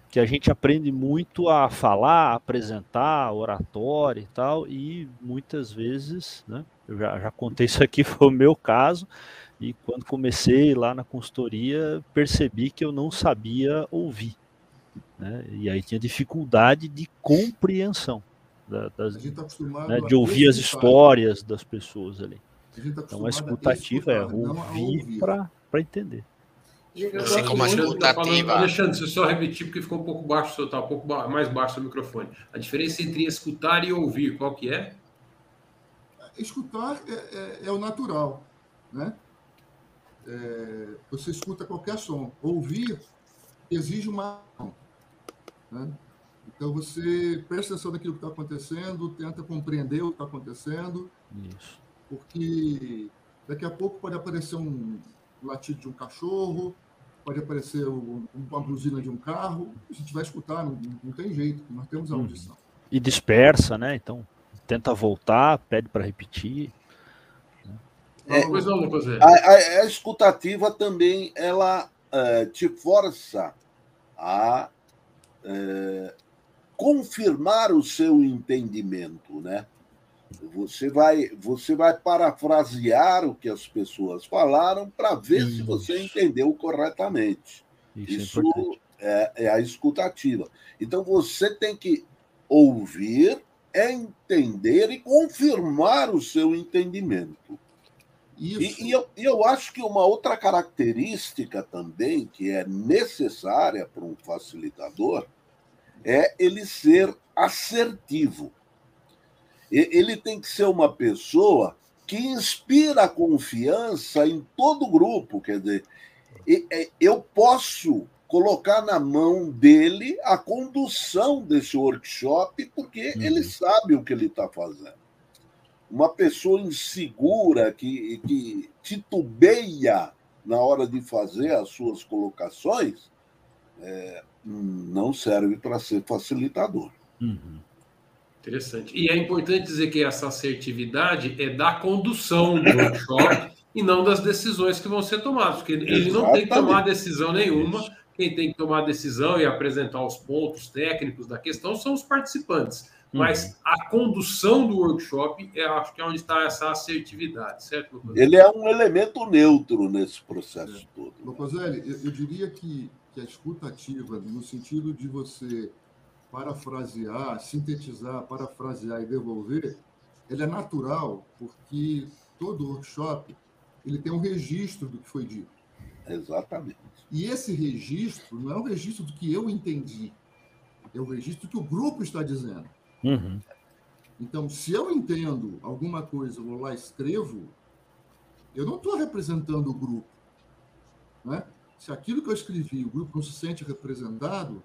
Que a gente aprende muito a falar, a apresentar, oratória e tal, e muitas vezes, né, eu já, já contei isso aqui, foi o meu caso, e quando comecei lá na consultoria, percebi que eu não sabia ouvir. Né? E aí tinha dificuldade de compreensão da, das, tá né, de ouvir as histórias das pessoas ali. A tá então a escutativa a escutar, é ouvir, ouvir. para entender. Assim como a escutativa. Alexandre, se só repetir, porque ficou um pouco baixo, tá um pouco mais baixo o microfone. A diferença entre escutar e ouvir, qual que é? Escutar é, é, é o natural, né? É, você escuta qualquer som. Ouvir exige uma né? Então você presta atenção naquilo que está acontecendo, tenta compreender o que está acontecendo, Isso. porque daqui a pouco pode aparecer um latido de um cachorro, pode aparecer uma buzina de um carro, a gente vai escutar, não, não tem jeito, nós temos a uhum. audição. E dispersa, né? Então tenta voltar, pede para repetir. É, a, a, a, escutativa também ela é, te força a é, confirmar o seu entendimento, né? Você vai, você vai parafrasear o que as pessoas falaram para ver Isso. se você entendeu corretamente. Isso, é Isso é, é, a escutativa. Então você tem que ouvir, entender e confirmar o seu entendimento. E, e, eu, e eu acho que uma outra característica também que é necessária para um facilitador é ele ser assertivo. Ele tem que ser uma pessoa que inspira confiança em todo o grupo. Quer dizer, eu posso colocar na mão dele a condução desse workshop, porque uhum. ele sabe o que ele está fazendo. Uma pessoa insegura, que, que titubeia na hora de fazer as suas colocações, é, não serve para ser facilitador. Uhum. Interessante. E é importante dizer que essa assertividade é da condução do workshop e não das decisões que vão ser tomadas, porque ele não tem que tomar decisão nenhuma. Quem tem que tomar decisão e apresentar os pontos técnicos da questão são os participantes. Uhum. Mas a condução do workshop, é, acho que é onde está essa assertividade, certo? Ele é um elemento neutro nesse processo é. todo. Loposelli, eu, eu diria que, que a escuta ativa, no sentido de você parafrasear, sintetizar, parafrasear e devolver, ele é natural, porque todo workshop ele tem um registro do que foi dito. Exatamente. E esse registro não é o registro do que eu entendi, é o registro que o grupo está dizendo. Uhum. Então, se eu entendo alguma coisa, vou lá escrevo, eu não estou representando o grupo. Né? Se aquilo que eu escrevi, o grupo não se sente representado,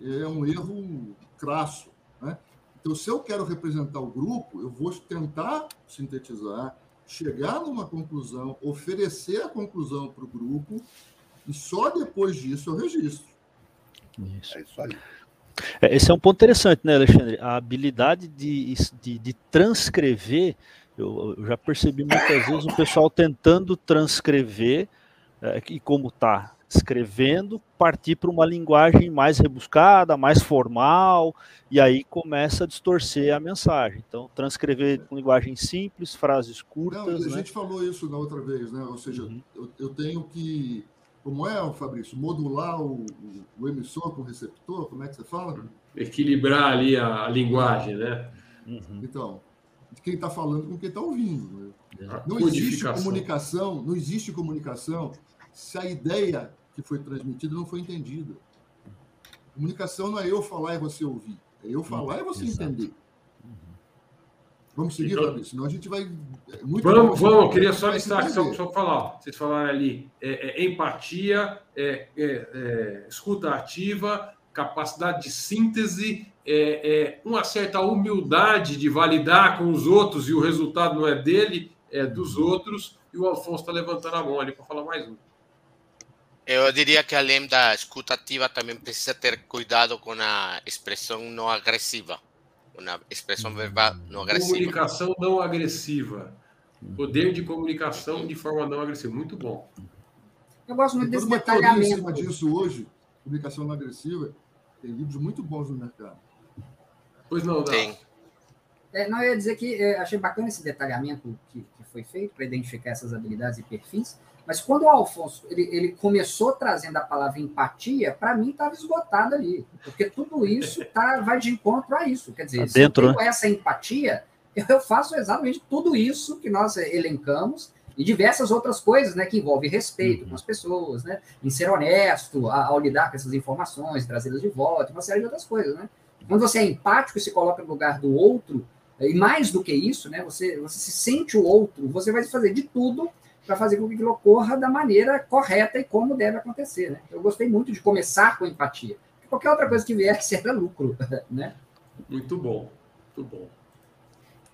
é um erro crasso. Né? Então, se eu quero representar o grupo, eu vou tentar sintetizar, chegar numa conclusão, oferecer a conclusão para o grupo, e só depois disso eu registro. Isso. É isso aí. É, esse é um ponto interessante, né, Alexandre? A habilidade de, de, de transcrever, eu, eu, já percebi muitas vezes o pessoal tentando transcrever, é, e como está escrevendo, partir para uma linguagem mais rebuscada, mais formal, e aí começa a distorcer a mensagem. Então, transcrever com linguagem simples, frases curtas. Não, a né? gente falou isso na outra vez, né? Ou seja, uhum. eu, eu, tenho que, como é, Fabrício, modular o, o, emissor com o receptor, como é que você fala? Equilibrar ali a, a linguagem, né? Uhum. Então, quem está falando com quem está ouvindo. Né? Não existe comunicação, não existe comunicação se a ideia que foi transmitida não foi entendida. Comunicação não é eu falar e você ouvir. É eu falar e você Exato. entender. Uhum. Vamos seguir, então, Fabrício? Senão a gente vai. É muito vamos, vamos. Eu queria só listar, só, só falar. Vocês falaram ali: é, é empatia, é, é, é, escuta ativa, capacidade de síntese, é, uma certa humildade de validar com os outros e o resultado não é dele, é dos outros. E o Alfonso está levantando a mão ali para falar mais um. Eu diria que além da escuta ativa também precisa ter cuidado com a expressão não agressiva, uma expressão verbal não agressiva. Comunicação não agressiva. Poder de comunicação de forma não agressiva. Muito bom. Eu gosto muito desse detalhamento. Em cima disso hoje, comunicação não agressiva, tem livros muito bons no mercado. Pois não, dá. Tem. É, não, eu ia dizer que é, achei bacana esse detalhamento que, que foi feito para identificar essas habilidades e perfis, Mas quando o Alfonso ele, ele começou trazendo a palavra empatia, para mim estava esgotado ali, porque tudo isso tá, vai de encontro a isso. Quer dizer, tá se dentro, eu tenho né? essa empatia, eu faço exatamente tudo isso que nós elencamos e diversas outras coisas, né, que envolvem respeito uhum. com as pessoas, né, em ser honesto ao lidar com essas informações, trazê-las de volta, uma série de outras coisas, né. Quando você é empático e se coloca no lugar do outro, e mais do que isso, né, você, você se sente o outro, você vai fazer de tudo para fazer com que aquilo ocorra da maneira correta e como deve acontecer, né. Eu gostei muito de começar com empatia. Qualquer outra coisa que viesse era lucro, né. Muito bom, muito bom.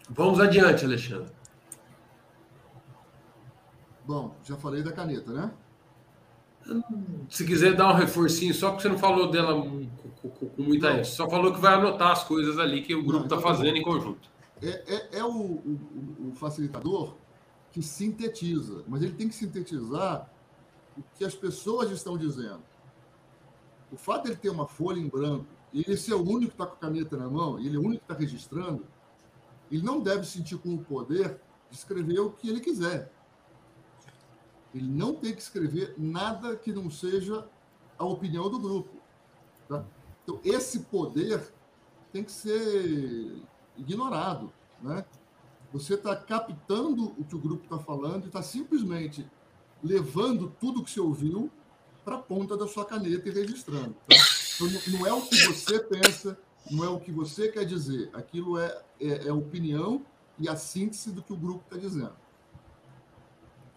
Vamos adiante, Alexandre. Bom, já falei da caneta, né? Se quiser dar um reforcinho, só porque você não falou dela com, com, com muita não. só falou que vai anotar as coisas ali que o grupo está então tá fazendo em conjunto. É, é, é o, o, o, facilitador que sintetiza, mas ele tem que sintetizar o que as pessoas estão dizendo. O fato de ele ter uma folha em branco e ele ser o único que está com a caneta na mão, e ele é o único que está registrando, ele não deve sentir com o poder de escrever o que ele quiser. Ele não tem que escrever nada que não seja a opinião do grupo. Tá? Então, esse poder tem que ser ignorado. Né? Você está captando o que o grupo está falando e está simplesmente levando tudo que você ouviu para a ponta da sua caneta e registrando. Tá? Então, não é o que você pensa, não é o que você quer dizer. Aquilo é, é, é opinião e a síntese do que o grupo está dizendo.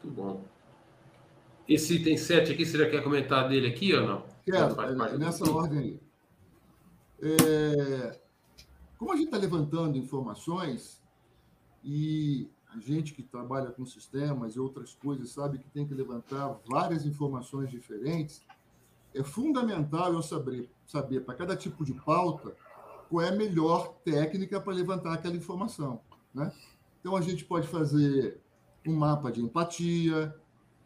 Muito bom. Esse item 7 aqui, você já quer comentar dele aqui ou não? Quero, é, nessa ordem aí. É, como a gente está levantando informações e a gente que trabalha com sistemas e outras coisas sabe que tem que levantar várias informações diferentes, é fundamental eu saber, saber para cada tipo de pauta qual é a melhor técnica para levantar aquela informação. Né? Então, a gente pode fazer um mapa de empatia,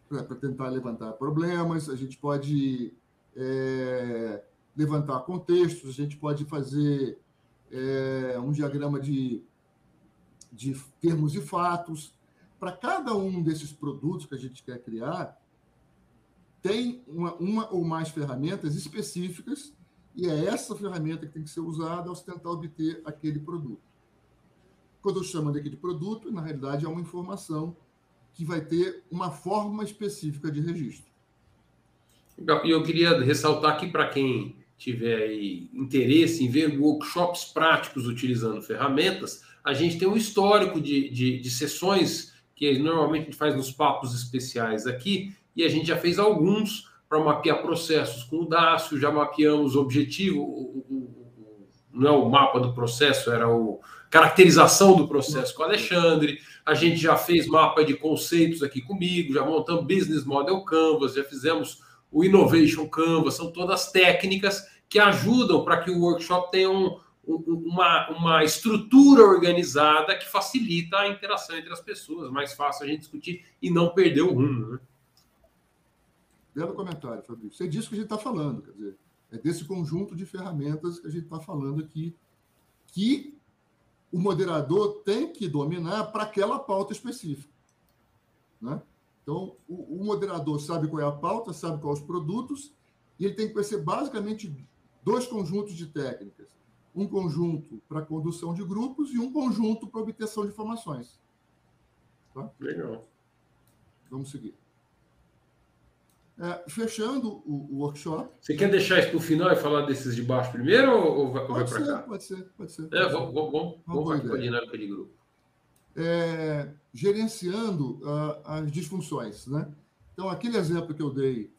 para tentar levantar problemas, a gente pode é, levantar contextos, a gente pode fazer é, um diagrama de, de termos e fatos. Para cada um desses produtos que a gente quer criar, tem uma, uma ou mais ferramentas específicas e é essa ferramenta que tem que ser usada ao tentar obter aquele produto. Quando eu chamo aqui de produto, na realidade é uma informação que vai ter uma forma específica de registro. E eu queria ressaltar aqui para quem tiver interesse em ver workshops práticos utilizando ferramentas, a gente tem um histórico de, de, de sessões que normalmente a gente faz nos papos especiais aqui, e a gente já fez alguns para mapear processos com o Dácio, já mapeamos o objetivo, o, o, o, não é o mapa do processo, era o caracterização do processo com o Alexandre, a gente já fez mapa de conceitos aqui comigo, já montamos Business Model Canvas, já fizemos o Innovation Canvas, são todas técnicas que ajudam para que o workshop tenha um, uma, uma estrutura organizada que facilita a interação entre as pessoas, mais fácil a gente discutir e não perder o rumo. Né? Belo comentário, Fabrício. É disso que a gente está falando, quer dizer, é desse conjunto de ferramentas que a gente está falando aqui, que o moderador tem que dominar para aquela pauta específica. Né? Então, o, o, moderador sabe qual é a pauta, sabe quais os produtos, e ele tem que conhecer basicamente dois conjuntos de técnicas. Um conjunto para condução de grupos e um conjunto para obtenção de informações. Tá? Legal. Vamos seguir. É, fechando o, o, workshop. Você quer deixar isso para o final e falar desses de baixo primeiro ou vai, vai para cá? Pode ser, pode ser. É, vamos, vamos, vamos para a dinâmica de grupo. É, gerenciando uh, as disfunções. Né? Então, aquele exemplo que eu dei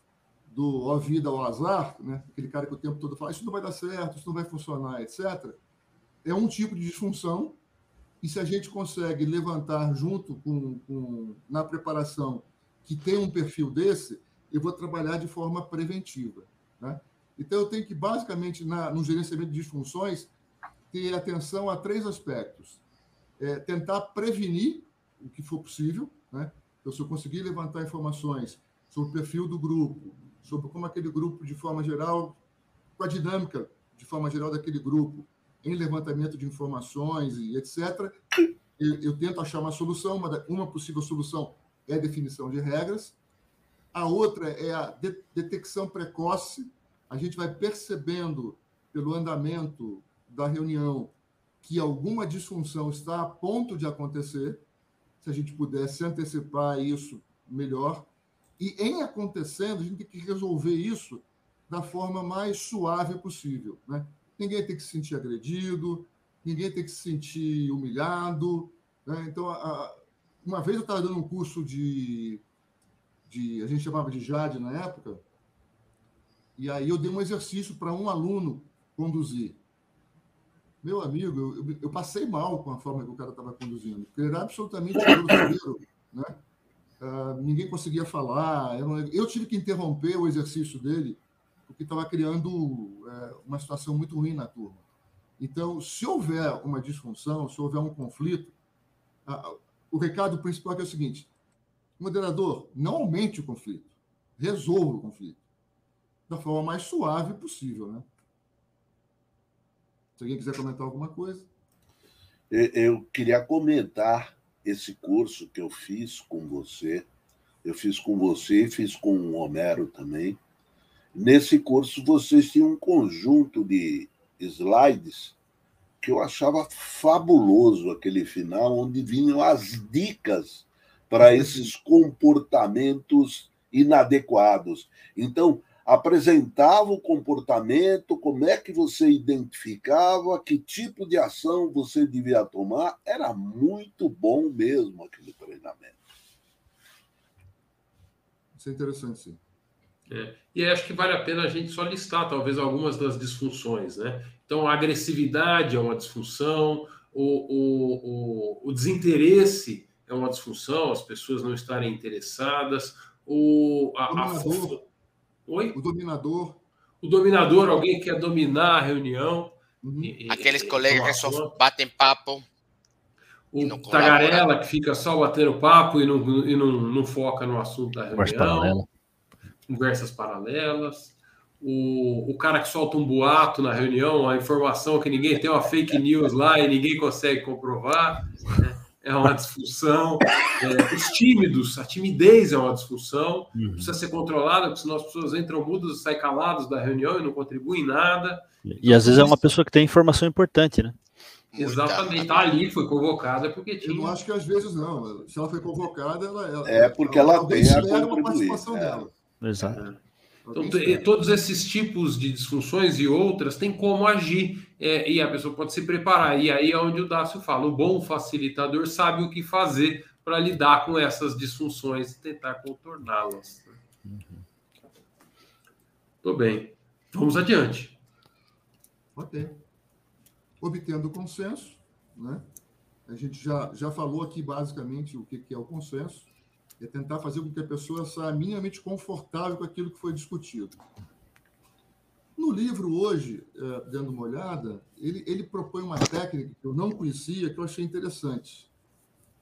do ó vida ao azar, né? aquele cara que o tempo todo fala isso não vai dar certo, isso não vai funcionar, etc., é um tipo de disfunção. E se a gente consegue levantar junto com, com na preparação que tem um perfil desse, eu vou trabalhar de forma preventiva. Né? Então, eu tenho que, basicamente, na, no gerenciamento de disfunções, ter atenção a três aspectos. É, tentar prevenir o que for possível. Né? Então, se eu conseguir levantar informações sobre o perfil do grupo, sobre como aquele grupo, de forma geral, com a dinâmica, de forma geral, daquele grupo, em levantamento de informações e etc., eu, eu tento achar uma solução. Uma, uma possível solução é a definição de regras. A outra é a detecção precoce. A gente vai percebendo pelo andamento da reunião que alguma disfunção está a ponto de acontecer. Se a gente pudesse antecipar isso, melhor. E em acontecendo, a gente tem que resolver isso da forma mais suave possível. Né? Ninguém tem que se sentir agredido, ninguém tem que se sentir humilhado. Né? Então, a, uma vez eu estava dando um curso de, de. A gente chamava de JAD na época, e aí eu dei um exercício para um aluno conduzir. Meu amigo, eu, eu, passei mal com a forma que o cara estava conduzindo, porque ele era absolutamente grosseiro, né? Uh, ninguém conseguia falar. Eu, eu, tive que interromper o exercício dele, porque estava criando uh, uma situação muito ruim na turma. Então, se houver uma disfunção, se houver um conflito, o recado principal é o seguinte: moderador, não aumente o conflito, resolva o conflito da forma mais suave possível, né? Se alguém quiser comentar alguma coisa. Eu queria comentar esse curso que eu fiz com você. Eu fiz com você e fiz com o Homero também. Nesse curso, vocês tinham um conjunto de slides que eu achava fabuloso aquele final, onde vinham as dicas para esses comportamentos inadequados. Então, apresentava o comportamento, como é que você identificava, que tipo de ação você devia tomar. Era muito bom mesmo aquele treinamento. Isso é interessante, sim. É, e acho que vale a pena a gente só listar, talvez, algumas das disfunções, né? Então, a agressividade é uma disfunção, o, o, o, o desinteresse é uma disfunção, as pessoas não estarem interessadas, o, a. A... Oi? O dominador. O dominador, alguém que quer dominar a reunião. Uhum. E, Aqueles colegas que só batem papo. O tagarela que fica só batendo papo e não, e não, não foca no assunto da reunião. Conversas paralelas o, o cara que solta um boato na reunião, a informação que ninguém tem uma fake news lá e ninguém consegue comprovar, né? é uma disfunção. É, os tímidos, a timidez é uma disfunção, uhum. precisa ser controlada, porque senão as pessoas entram mudas e saem caladas da reunião e não contribuem em nada. E então, às vezes é uma pessoa que tem informação importante, né? Exatamente, tá ali, foi convocada porque tinha. Eu não acho que às vezes não. Se ela foi convocada, ela, ela é porque ela, ela tem a uma participação é. dela. Exato. É. Então, todos esses tipos de disfunções e outras têm como agir, é, e a pessoa pode se preparar. E aí é onde o Dácio fala: o bom facilitador sabe o que fazer para lidar com essas disfunções e tentar contorná-las. Uhum. bem. Vamos adiante. Ok. Obtendo consenso, né? A gente já, já falou aqui basicamente o que, que é o consenso é tentar fazer com que a pessoa saia minimamente confortável com aquilo que foi discutido. No livro hoje, é, dando uma olhada, ele, ele propõe uma técnica que eu não conhecia, que eu achei interessante.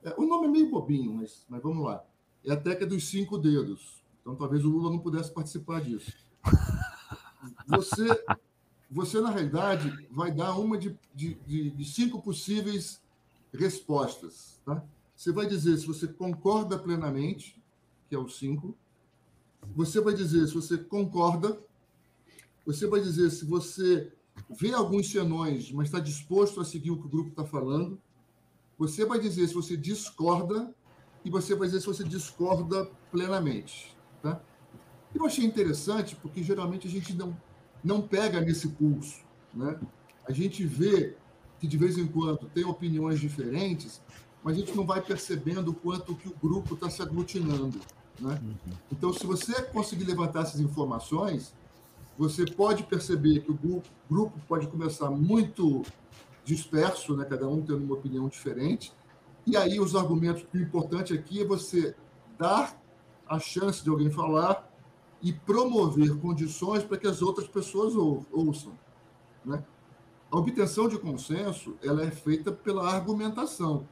É, o nome é meio bobinho, mas, mas vamos lá. É a técnica dos cinco dedos. Então, talvez o Lula não pudesse participar disso. Você, você na realidade, vai dar uma de, de, de, de cinco possíveis respostas. Tá? Você vai dizer se você concorda plenamente, que é o 5. Você vai dizer se você concorda. Você vai dizer se você vê alguns senões, mas está disposto a seguir o que o grupo está falando. Você vai dizer se você discorda e você vai dizer se você discorda plenamente. Tá? Eu achei interessante porque geralmente a gente não, não pega nesse pulso. Né? A gente vê que de vez em quando tem opiniões diferentes, mas a gente não vai percebendo o quanto que o grupo está se aglutinando. Né? Uhum. Então, se você conseguir levantar essas informações, você pode perceber que o grupo, grupo pode começar muito disperso, né? cada um tendo uma opinião diferente, e aí os argumentos, o importante aqui é você dar a chance de alguém falar e promover condições para que as outras pessoas ouçam. Né? A obtenção de consenso ela é feita pela argumentação.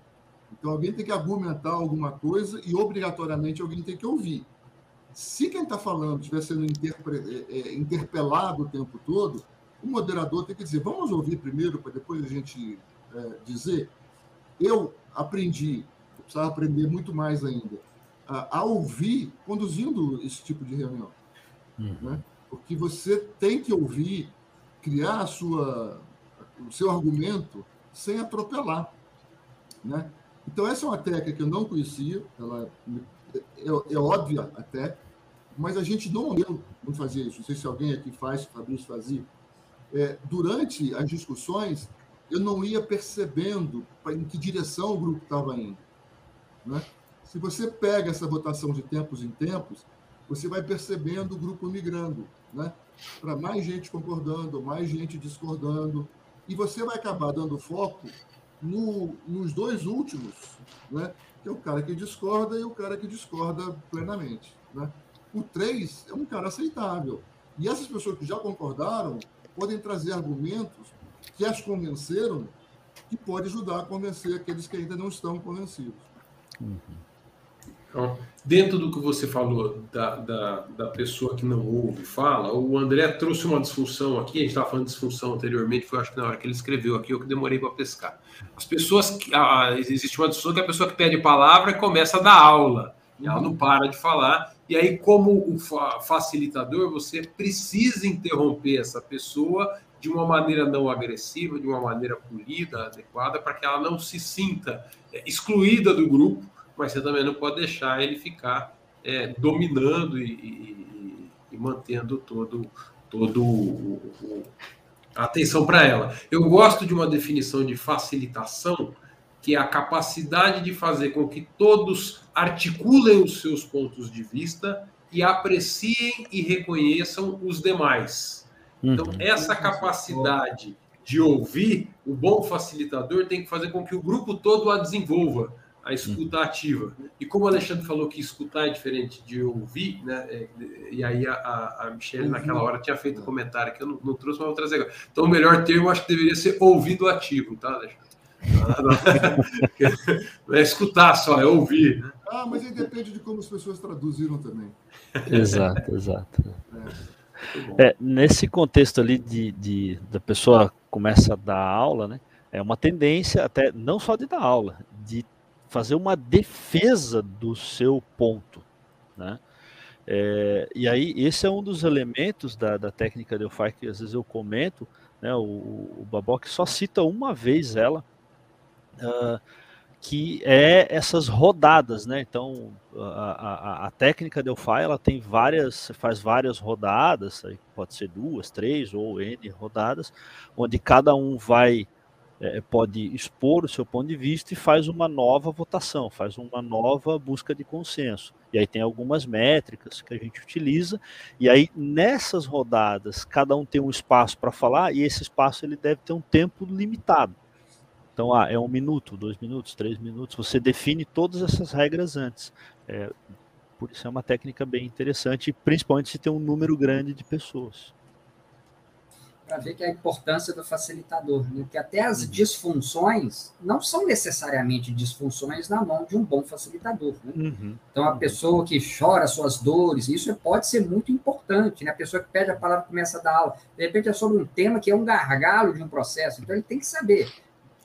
Então, alguém tem que argumentar alguma coisa e, obrigatoriamente, alguém tem que ouvir. Se quem está falando estiver sendo é, é, interpelado o tempo todo, o moderador tem que dizer: vamos ouvir primeiro, para depois a gente é, dizer. Eu aprendi, eu precisava aprender muito mais ainda, a, a ouvir conduzindo esse tipo de reunião. Uhum. Né? Porque você tem que ouvir, criar a sua, o seu argumento sem atropelar. Né? Então, essa é uma técnica que eu não conhecia, ela é, é, é óbvia até, mas a gente normalmente não fazia isso. Não sei se alguém aqui faz, se Fabrício fazia. É, durante as discussões, eu não ia percebendo em que direção o grupo estava indo. Né? Se você pega essa votação de tempos em tempos, você vai percebendo o grupo migrando, né? para mais gente concordando, mais gente discordando, e você vai acabar dando foco no, nos dois últimos, né? que é o cara que discorda e o cara que discorda plenamente. Né? O 3 é um cara aceitável. E essas pessoas que já concordaram podem trazer argumentos que as convenceram que pode ajudar a convencer aqueles que ainda não estão convencidos. Uhum. Então, dentro do que você falou da, da, da, pessoa que não ouve fala, o André trouxe uma disfunção aqui, a gente estava falando de disfunção anteriormente, foi acho que na hora que ele escreveu aqui, eu que demorei para pescar. As pessoas, que, a, existe uma disfunção que a pessoa que pede palavra começa a dar aula, ela não para de falar, e aí como o facilitador, você precisa interromper essa pessoa de uma maneira não agressiva, de uma maneira polida, adequada, para que ela não se sinta é, excluída do grupo, mas você também não pode deixar ele ficar é, dominando e, e, e, mantendo todo, todo o, o, a atenção para ela. Eu gosto de uma definição de facilitação, que é a capacidade de fazer com que todos articulem os seus pontos de vista e apreciem e reconheçam os demais. Então, uhum. essa capacidade de ouvir, o bom facilitador tem que fazer com que o grupo todo a desenvolva a escuta ativa. E como o Alexandre falou que escutar é diferente de ouvir, né? É, e aí a, a Michelle naquela hora tinha feito um comentário que eu não, não trouxe, mas vou trazer agora. Então o melhor termo acho que deveria ser ouvido ativo, tá, Alexandre? Não é escutar só, é ouvir. Né? Ah, mas aí depende de como as pessoas traduziram também. Exato, exato. É. É, nesse contexto ali de, de da pessoa começa a dar aula, né? É uma tendência até não só de dar aula, de fazer uma defesa do seu ponto, né? É, e aí esse é um dos elementos da, da técnica Delphi que às vezes eu comento, né? O, o Babok só cita uma vez ela, uh, que é essas rodadas, né? Então a, a, a técnica Delphi ela tem várias, faz várias rodadas, pode ser duas, três ou n rodadas, onde cada um vai é, pode expor o seu ponto de vista e faz uma nova votação, faz uma nova busca de consenso. E aí tem algumas métricas que a gente utiliza, e aí nessas rodadas cada um tem um espaço para falar e esse espaço ele deve ter um tempo limitado. Então, ah, é um minuto, dois minutos, três minutos. Você define todas essas regras antes. É, por isso é uma técnica bem interessante, principalmente se tem um número grande de pessoas para ver que é a importância do facilitador, né? que até as uhum. disfunções não são necessariamente disfunções na mão de um bom facilitador. Né? Uhum. Então, a pessoa que chora suas dores, isso pode ser muito importante. Né? A pessoa que pede a palavra começa a dar aula, de repente é sobre um tema que é um gargalo de um processo, então ele tem que saber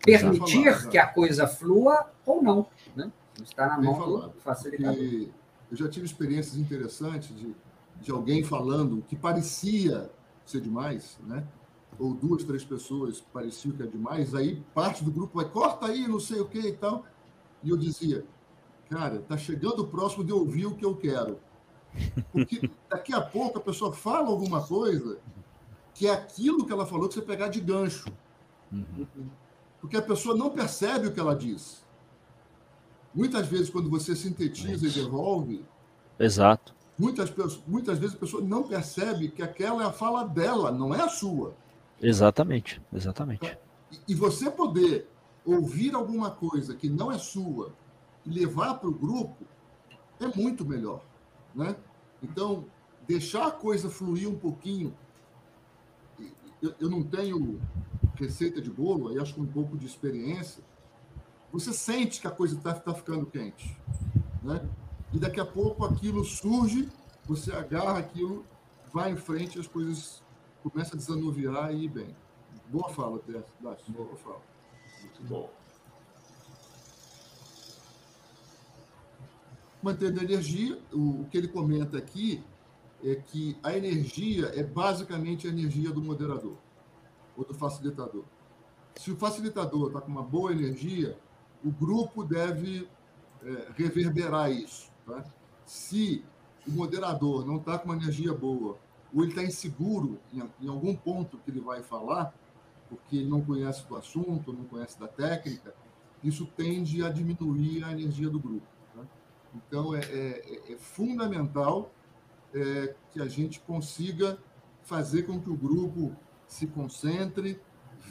permitir falar, que a coisa flua ou não. Né? Está na mão do facilitador. Eu já tive experiências interessantes de, de alguém falando que parecia ser demais, né? Ou duas, três pessoas pareciam que é demais, aí parte do grupo vai, corta aí, não sei o que e tal. E eu dizia, cara, tá chegando próximo de ouvir o que eu quero. Porque daqui a pouco a pessoa fala alguma coisa que é aquilo que ela falou que você pegar de gancho. Porque a pessoa não percebe o que ela diz. Muitas vezes, quando você sintetiza e devolve. Exato. Muitas, muitas vezes a pessoa não percebe que aquela é a fala dela, não é a sua. Exatamente, exatamente. E você poder ouvir alguma coisa que não é sua e levar para o grupo é muito melhor, né? Então, deixar a coisa fluir um pouquinho. Eu, eu não tenho receita de bolo, aí acho que um pouco de experiência. Você sente que a coisa está tá ficando quente, né? E daqui a pouco aquilo surge, você agarra aquilo, vai em frente, as coisas começam a desanuviar e ir bem. Boa fala, Dácio. Boa fala. Muito bom. mantendo a energia. O, o que ele comenta aqui é que a energia é basicamente a energia do moderador ou do facilitador. Se o facilitador está com uma boa energia, o grupo deve é, reverberar isso. Tá? Se o moderador não está com uma energia boa, ou ele está inseguro em, em, algum ponto que ele vai falar, porque ele não conhece do assunto, não conhece da técnica, isso tende a diminuir a energia do grupo. Tá? Então, é, é, é fundamental é, que a gente consiga fazer com que o grupo se concentre,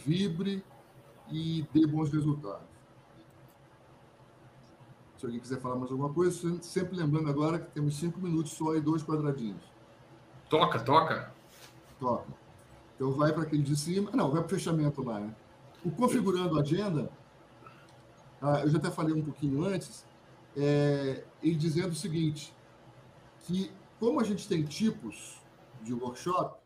vibre e dê bons resultados. Se alguém quiser falar mais alguma coisa, sempre lembrando agora que temos cinco minutos só e dois quadradinhos. Toca, toca. Toca. Então vai para aquele de cima. Não, vai para o fechamento lá. Né? O configurando a agenda, ah, eu já até falei um pouquinho antes, é, ele dizendo o seguinte, que como a gente tem tipos de workshop,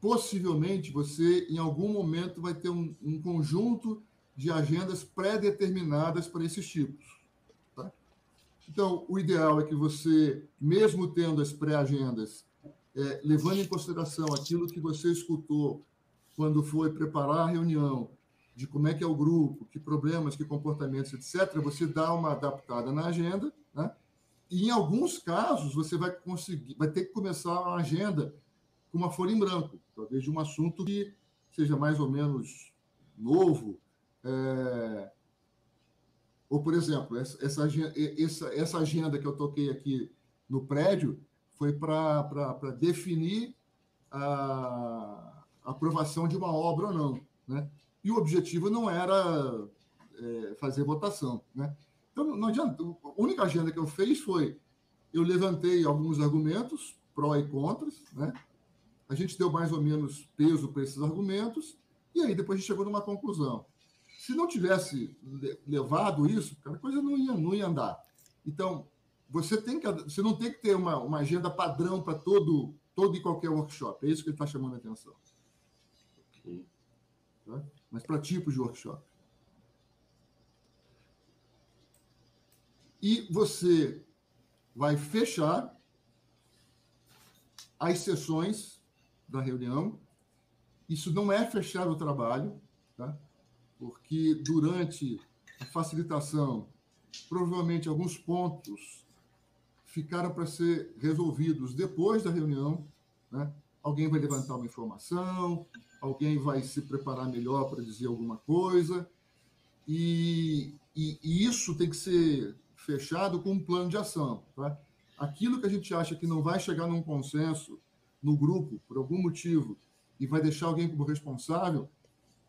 possivelmente você, em algum momento, vai ter um, um conjunto de agendas pré-determinadas para esses tipos. Então, o ideal é que você, mesmo tendo as pré-agendas, é, levando em consideração aquilo que você escutou quando foi preparar a reunião, de como é que é o grupo, que problemas, que comportamentos, etc., você dá uma adaptada na agenda, né? E em alguns casos você vai conseguir, vai ter que começar a agenda com uma folha em branco, talvez de um assunto que seja mais ou menos novo. É... Ou, por exemplo, essa, essa, essa, agenda que eu toquei aqui no prédio foi para definir a aprovação de uma obra ou não. Né? E o objetivo não era é, fazer votação. Né? Então, não adianta. A única agenda que eu fiz foi eu levantei alguns argumentos, pró e contras, né? A gente deu mais ou menos peso para esses argumentos, e aí depois a gente chegou numa conclusão. Se não tivesse levado isso, a coisa não ia, não ia andar. Então, você, tem que, você não tem que ter uma, uma agenda padrão para todo, todo e qualquer workshop. É isso que ele está chamando a atenção. Okay. Tá? Mas para tipos de workshop. E você vai fechar as sessões da reunião. Isso não é fechar o trabalho, tá? Porque durante a facilitação, provavelmente alguns pontos ficaram para ser resolvidos depois da reunião. Né? Alguém vai levantar uma informação, alguém vai se preparar melhor para dizer alguma coisa, e, e, e isso tem que ser fechado com um plano de ação. Tá? Aquilo que a gente acha que não vai chegar num consenso no grupo, por algum motivo, e vai deixar alguém como responsável,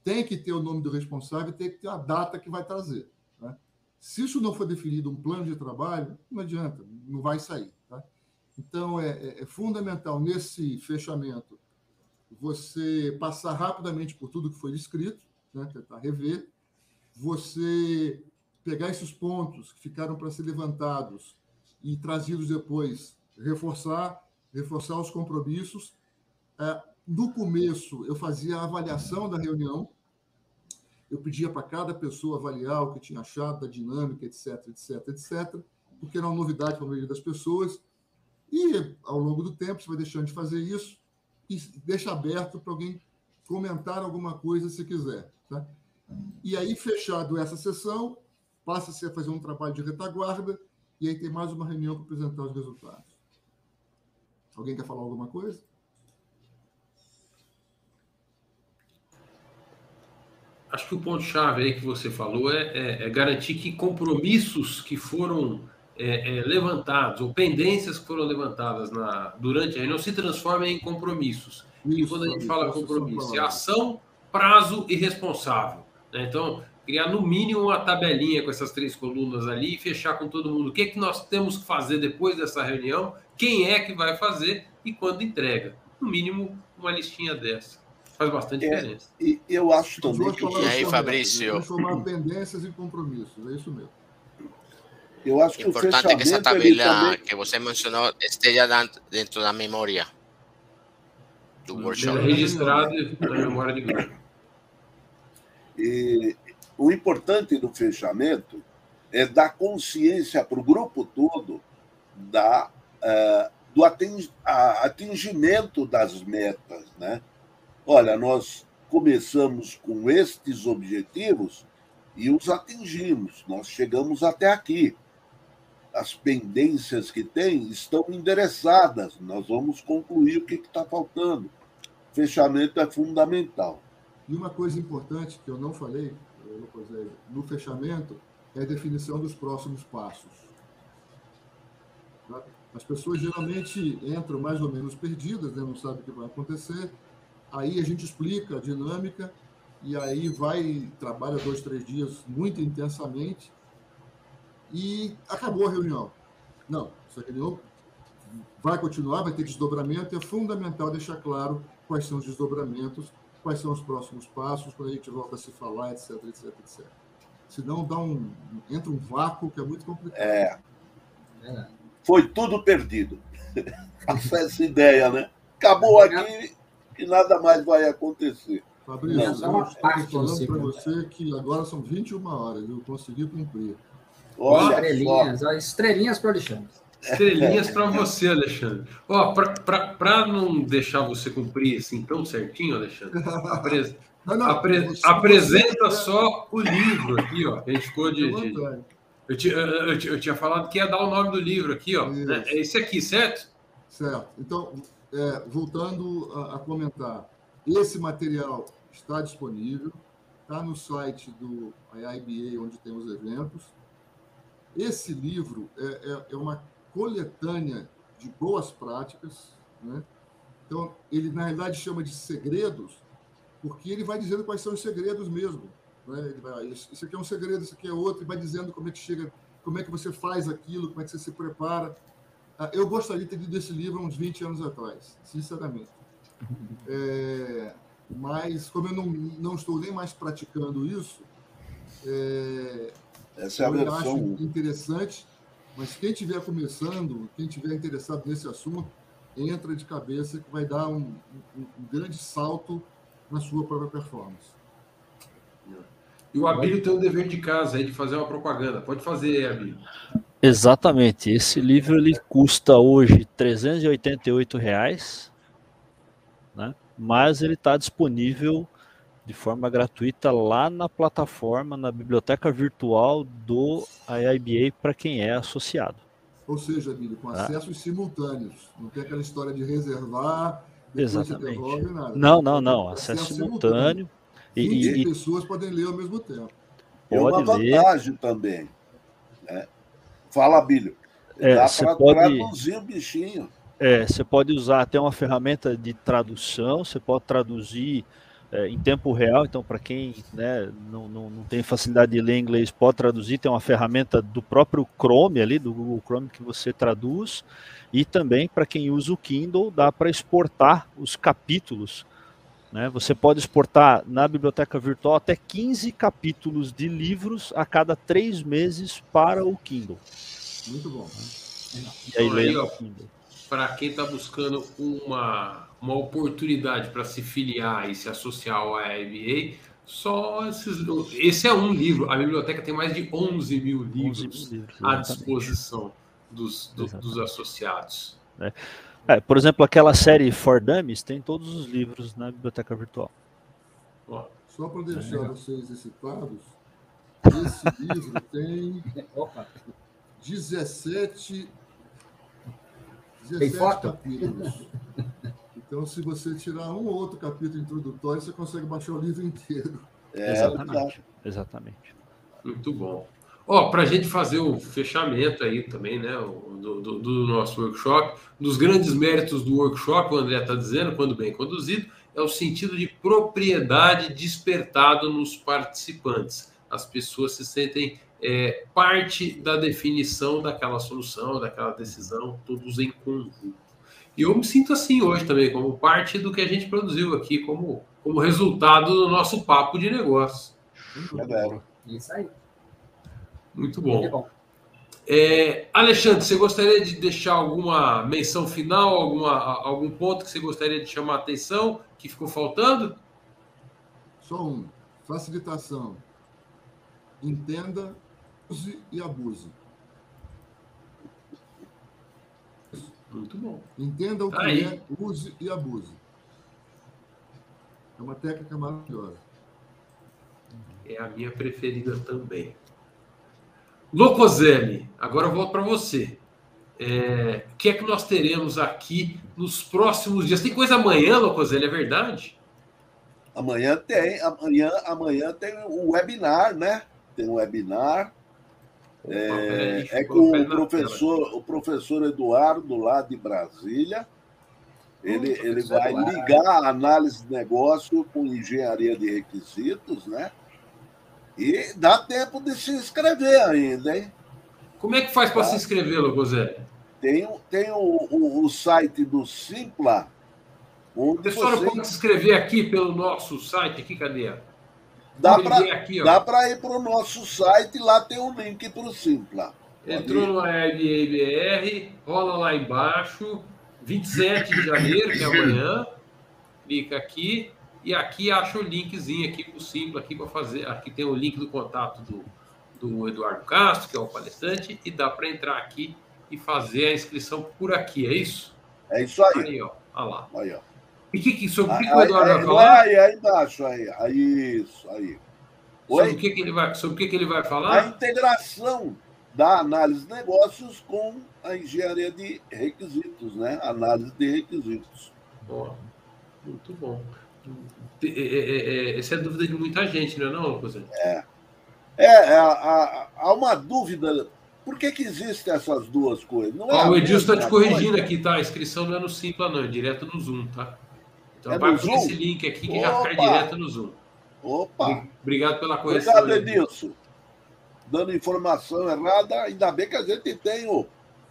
tem que ter o nome do responsável, tem que ter a data que vai trazer. Tá? Se isso não for definido um plano de trabalho, não adianta, não vai sair. Tá? Então, é, é, é fundamental nesse fechamento você passar rapidamente por tudo que foi descrito, né? tentar rever, você pegar esses pontos que ficaram para ser levantados e trazidos depois, reforçar, reforçar os compromissos. É, no começo, eu fazia a avaliação da reunião, eu pedia para cada pessoa avaliar o que tinha achado da dinâmica, etc, etc, etc, porque era uma novidade para a maioria das pessoas. E, ao longo do tempo, você vai deixando de fazer isso e deixa aberto para alguém comentar alguma coisa se quiser. Tá? E aí, fechado essa sessão, passa-se a fazer um trabalho de retaguarda e aí tem mais uma reunião para apresentar os resultados. Alguém quer falar alguma coisa? Acho que o ponto-chave aí que você falou é, é, é, garantir que compromissos que foram é, é levantados, ou pendências que foram levantadas na, durante a reunião, se transformem em compromissos. Isso, e quando a gente fala compromisso, é ação, prazo e responsável. Né? Então, criar no mínimo uma tabelinha com essas três colunas ali e fechar com todo mundo o que, é que nós temos que fazer depois dessa reunião, quem é que vai fazer e quando entrega. No mínimo, uma listinha dessa. Faz bastante é, diferença. E eu acho também que. E aí, Fabrício? Transformar pendências em compromissos, é isso mesmo. Eu acho que Importante que essa tabela também... que você mencionou esteja dentro da memória do workshop. Registrado na memória de grupo. E, o importante do fechamento é dar consciência para o grupo todo da, uh, do atingimento das metas. Né? Olha, nós começamos com estes objetivos e os atingimos, nós chegamos até aqui. As pendências que tem estão endereçadas, nós vamos concluir o que está faltando. Fechamento é fundamental. E uma coisa importante que eu não falei, no fechamento, é a definição dos próximos passos. As pessoas geralmente entram mais ou menos perdidas, né? não sabem o que vai acontecer. Aí a gente explica a dinâmica e aí vai, trabalha dois, três dias muito intensamente e acabou a reunião. Não, essa reunião vai continuar, vai ter desdobramento, é fundamental deixar claro quais são os desdobramentos, quais são os próximos passos, quando a gente volta a se falar, etc, etc, etc. Senão dá um, entra um vácuo que é muito complicado. É. Foi tudo perdido. Essa ideia, né? Acabou aqui e nada mais vai acontecer. Fabrício, eu estou falando para você que agora são 21 horas, eu consegui cumprir. Olha estrelinhas, ó, estrelinhas para o Alexandre. Estrelinhas para você, Alexandre. Ó, para não deixar você cumprir assim tão certinho, Alexandre, apre... não, não, apre... apresenta só o livro aqui, ó. A gente ficou de. de... Eu, tinha, eu, eu, tinha falado que ia dar o nome do livro aqui, ó. Né? É esse aqui, certo? Certo. Então, é, voltando a, a, comentar, esse material está disponível, está no site do IIBA, onde tem os eventos. Esse livro é, é, é uma coletânea de boas práticas, né? Então, ele na realidade chama de segredos, porque ele vai dizendo quais são os segredos mesmo. Né? Ele vai, isso aqui é um segredo, isso aqui é outro, e vai dizendo como é que chega, como é que você faz aquilo, como é que você se prepara. Ah, eu gostaria de ter lido esse livro uns 20 anos atrás, sinceramente. É, mas, como eu não, não estou nem mais praticando isso, é, Essa é a eu versão... acho interessante mas quem estiver começando, quem estiver interessado nesse assunto, entra de cabeça que vai dar um, um, um grande salto na sua própria performance. E o Abílio tem um dever de casa aí de fazer uma propaganda. Pode fazer, Abílio. Exatamente. Esse livro ele custa hoje 388 reais, né? mas ele está disponível de forma gratuita lá na plataforma, na biblioteca virtual do IIBA para quem é associado. Ou seja, Bíblia, com tá? acessos simultâneos. Não tem aquela história de reservar, Exatamente. nada. Não, não, não. Acesso, acesso simultâneo. simultâneo. 20 e, pessoas podem ler ao mesmo tempo. É uma vantagem ler. também. Né? Fala, Bílio. É, Dá para pode... traduzir o bichinho. É, você pode usar até uma ferramenta de tradução, você pode traduzir é, em tempo real, então para quem né, não, não, não, tem facilidade de ler inglês, pode traduzir, tem uma ferramenta do próprio Chrome ali, do Google Chrome que você traduz, e também para quem usa o Kindle, dá para exportar os capítulos. Né? Você pode exportar na biblioteca virtual até 15 capítulos de livros a cada três meses para o Kindle. Muito bom. E aí, aí para quem está buscando uma uma oportunidade para se filiar e se associar ao AIBA, só esses, esse é um livro. A biblioteca tem mais de 11 mil livros, 11 livros à disposição dos, do, dos associados. É. É, por exemplo, aquela série For Dummies tem todos os livros na biblioteca virtual. Só para deixar é vocês excitados, esse livro tem 17, 17 capítulos. Então, se você tirar um ou outro capítulo introdutório, você consegue baixar o livro inteiro. É, exatamente. exatamente. Muito bom. Ó, para a gente fazer o fechamento aí também, né, do, do, do, nosso workshop, dos grandes méritos do workshop, o André está dizendo, quando bem conduzido, é o sentido de propriedade despertado nos participantes. As pessoas se sentem é, parte da definição daquela solução, daquela decisão, todos em conjunto. E eu me sinto assim hoje também, como parte do que a gente produziu aqui, como, como resultado do nosso papo de negócio. É Isso aí. Muito bom. Muito bom. É, Alexandre, você gostaria de deixar alguma menção final, alguma, algum ponto que você gostaria de chamar a atenção que ficou faltando? Só um. Facilitação. Entenda, use e abuse. Muito bom. Entenda o Tá que aí. é, use e abuse. É uma técnica maravilhosa. É a minha preferida também. Locoselli, agora eu volto para você. É, o que é que nós teremos aqui nos próximos dias? Tem coisa amanhã, Locoselli, é verdade? Amanhã tem, amanhã, amanhã tem o webinar, né? Tem um webinar. Opa, É, é com o tela. professor, o professor Eduardo, lá de Brasília. Ele, ele vai ligar a análise de negócio com engenharia de requisitos, né? E dá tempo de se inscrever ainda, hein? Como é que faz para Tá. se inscrever, Locoselli? Tem, o- tem o, o, o site do Simpla, O onde pessoal não você pode se inscrever aqui pelo nosso site, aqui, cadê? dá para ir para o nosso site, lá tem um link para o Simpla. Entrou no ABR, rola lá embaixo, 27 de janeiro, que é amanhã. Clica aqui e aqui acha o linkzinho aqui pro Simpla aqui para fazer. Aqui tem o link do contato do, do Eduardo Castro, que é o palestrante, e dá para entrar aqui e fazer a inscrição por aqui, é isso? É isso aí. Aí, ó. Olha lá. Aí, ó. E que, que, sobre o que, o Eduardo vai falar? aí, aí embaixo, aí. aí isso, aí. Sobre o Oi? que, que ele vai, sobre o que, que ele vai A falar? integração da análise de negócios com a engenharia de requisitos, né? Análise de requisitos. Ó, muito bom. É, é, é, essa é a dúvida de muita gente, não é não, José? É, é, há- há, uma dúvida. Por que, que existem essas duas coisas? Não é Ó, a o Edilson está te corrigindo coisa? aqui, tá? A inscrição não é no Simpla, não, é direto no Zoom, tá? Então É vai por esse link aqui que já cai Opa! direto no Zoom. Opa! Obrigado pela correção. Obrigado. Edilson. Dando informação errada, ainda bem que a gente tem o,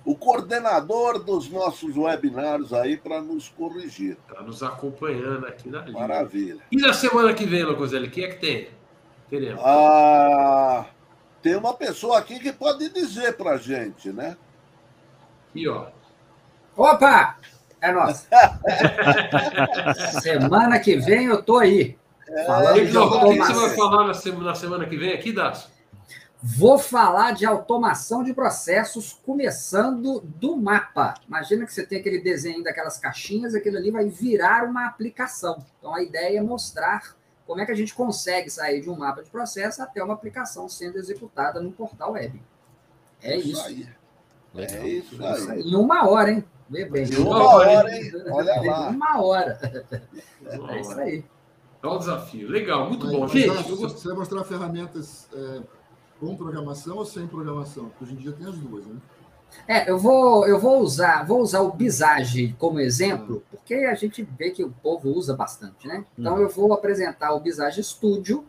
o coordenador dos nossos webinários aí para nos corrigir. Tá nos acompanhando aqui na linha. Maravilha. E na semana que vem, Locoselli, o que é que tem? Teremos. Ah, tem uma pessoa aqui que pode dizer para gente, né? Aqui, ó. Opa! É nossa. Semana que vem eu tô aí. Falando de Então, o que, que você vai falar na semana, na semana que vem aqui, Dácio? Vou falar de automação de processos, começando do mapa. Imagina que você tem aquele desenho daquelas caixinhas, aquilo ali vai virar uma aplicação. Então a ideia é mostrar como é que a gente consegue sair de um mapa de processo até uma aplicação sendo executada no portal web. É isso. aí. Legal. É isso aí. Em uma hora, hein? Vê bem. Em uma hora, hein? Olha lá. Uma hora. É isso aí. É um desafio. Legal, muito Mas, bom. Gente, eu você vai mostrar ferramentas é, com programação ou sem programação? Porque hoje em dia tem as duas, né? É, eu vou, eu vou usar, vou usar o Bizage como exemplo, porque a gente vê que o povo usa bastante, né? Então eu vou apresentar o Bizage Studio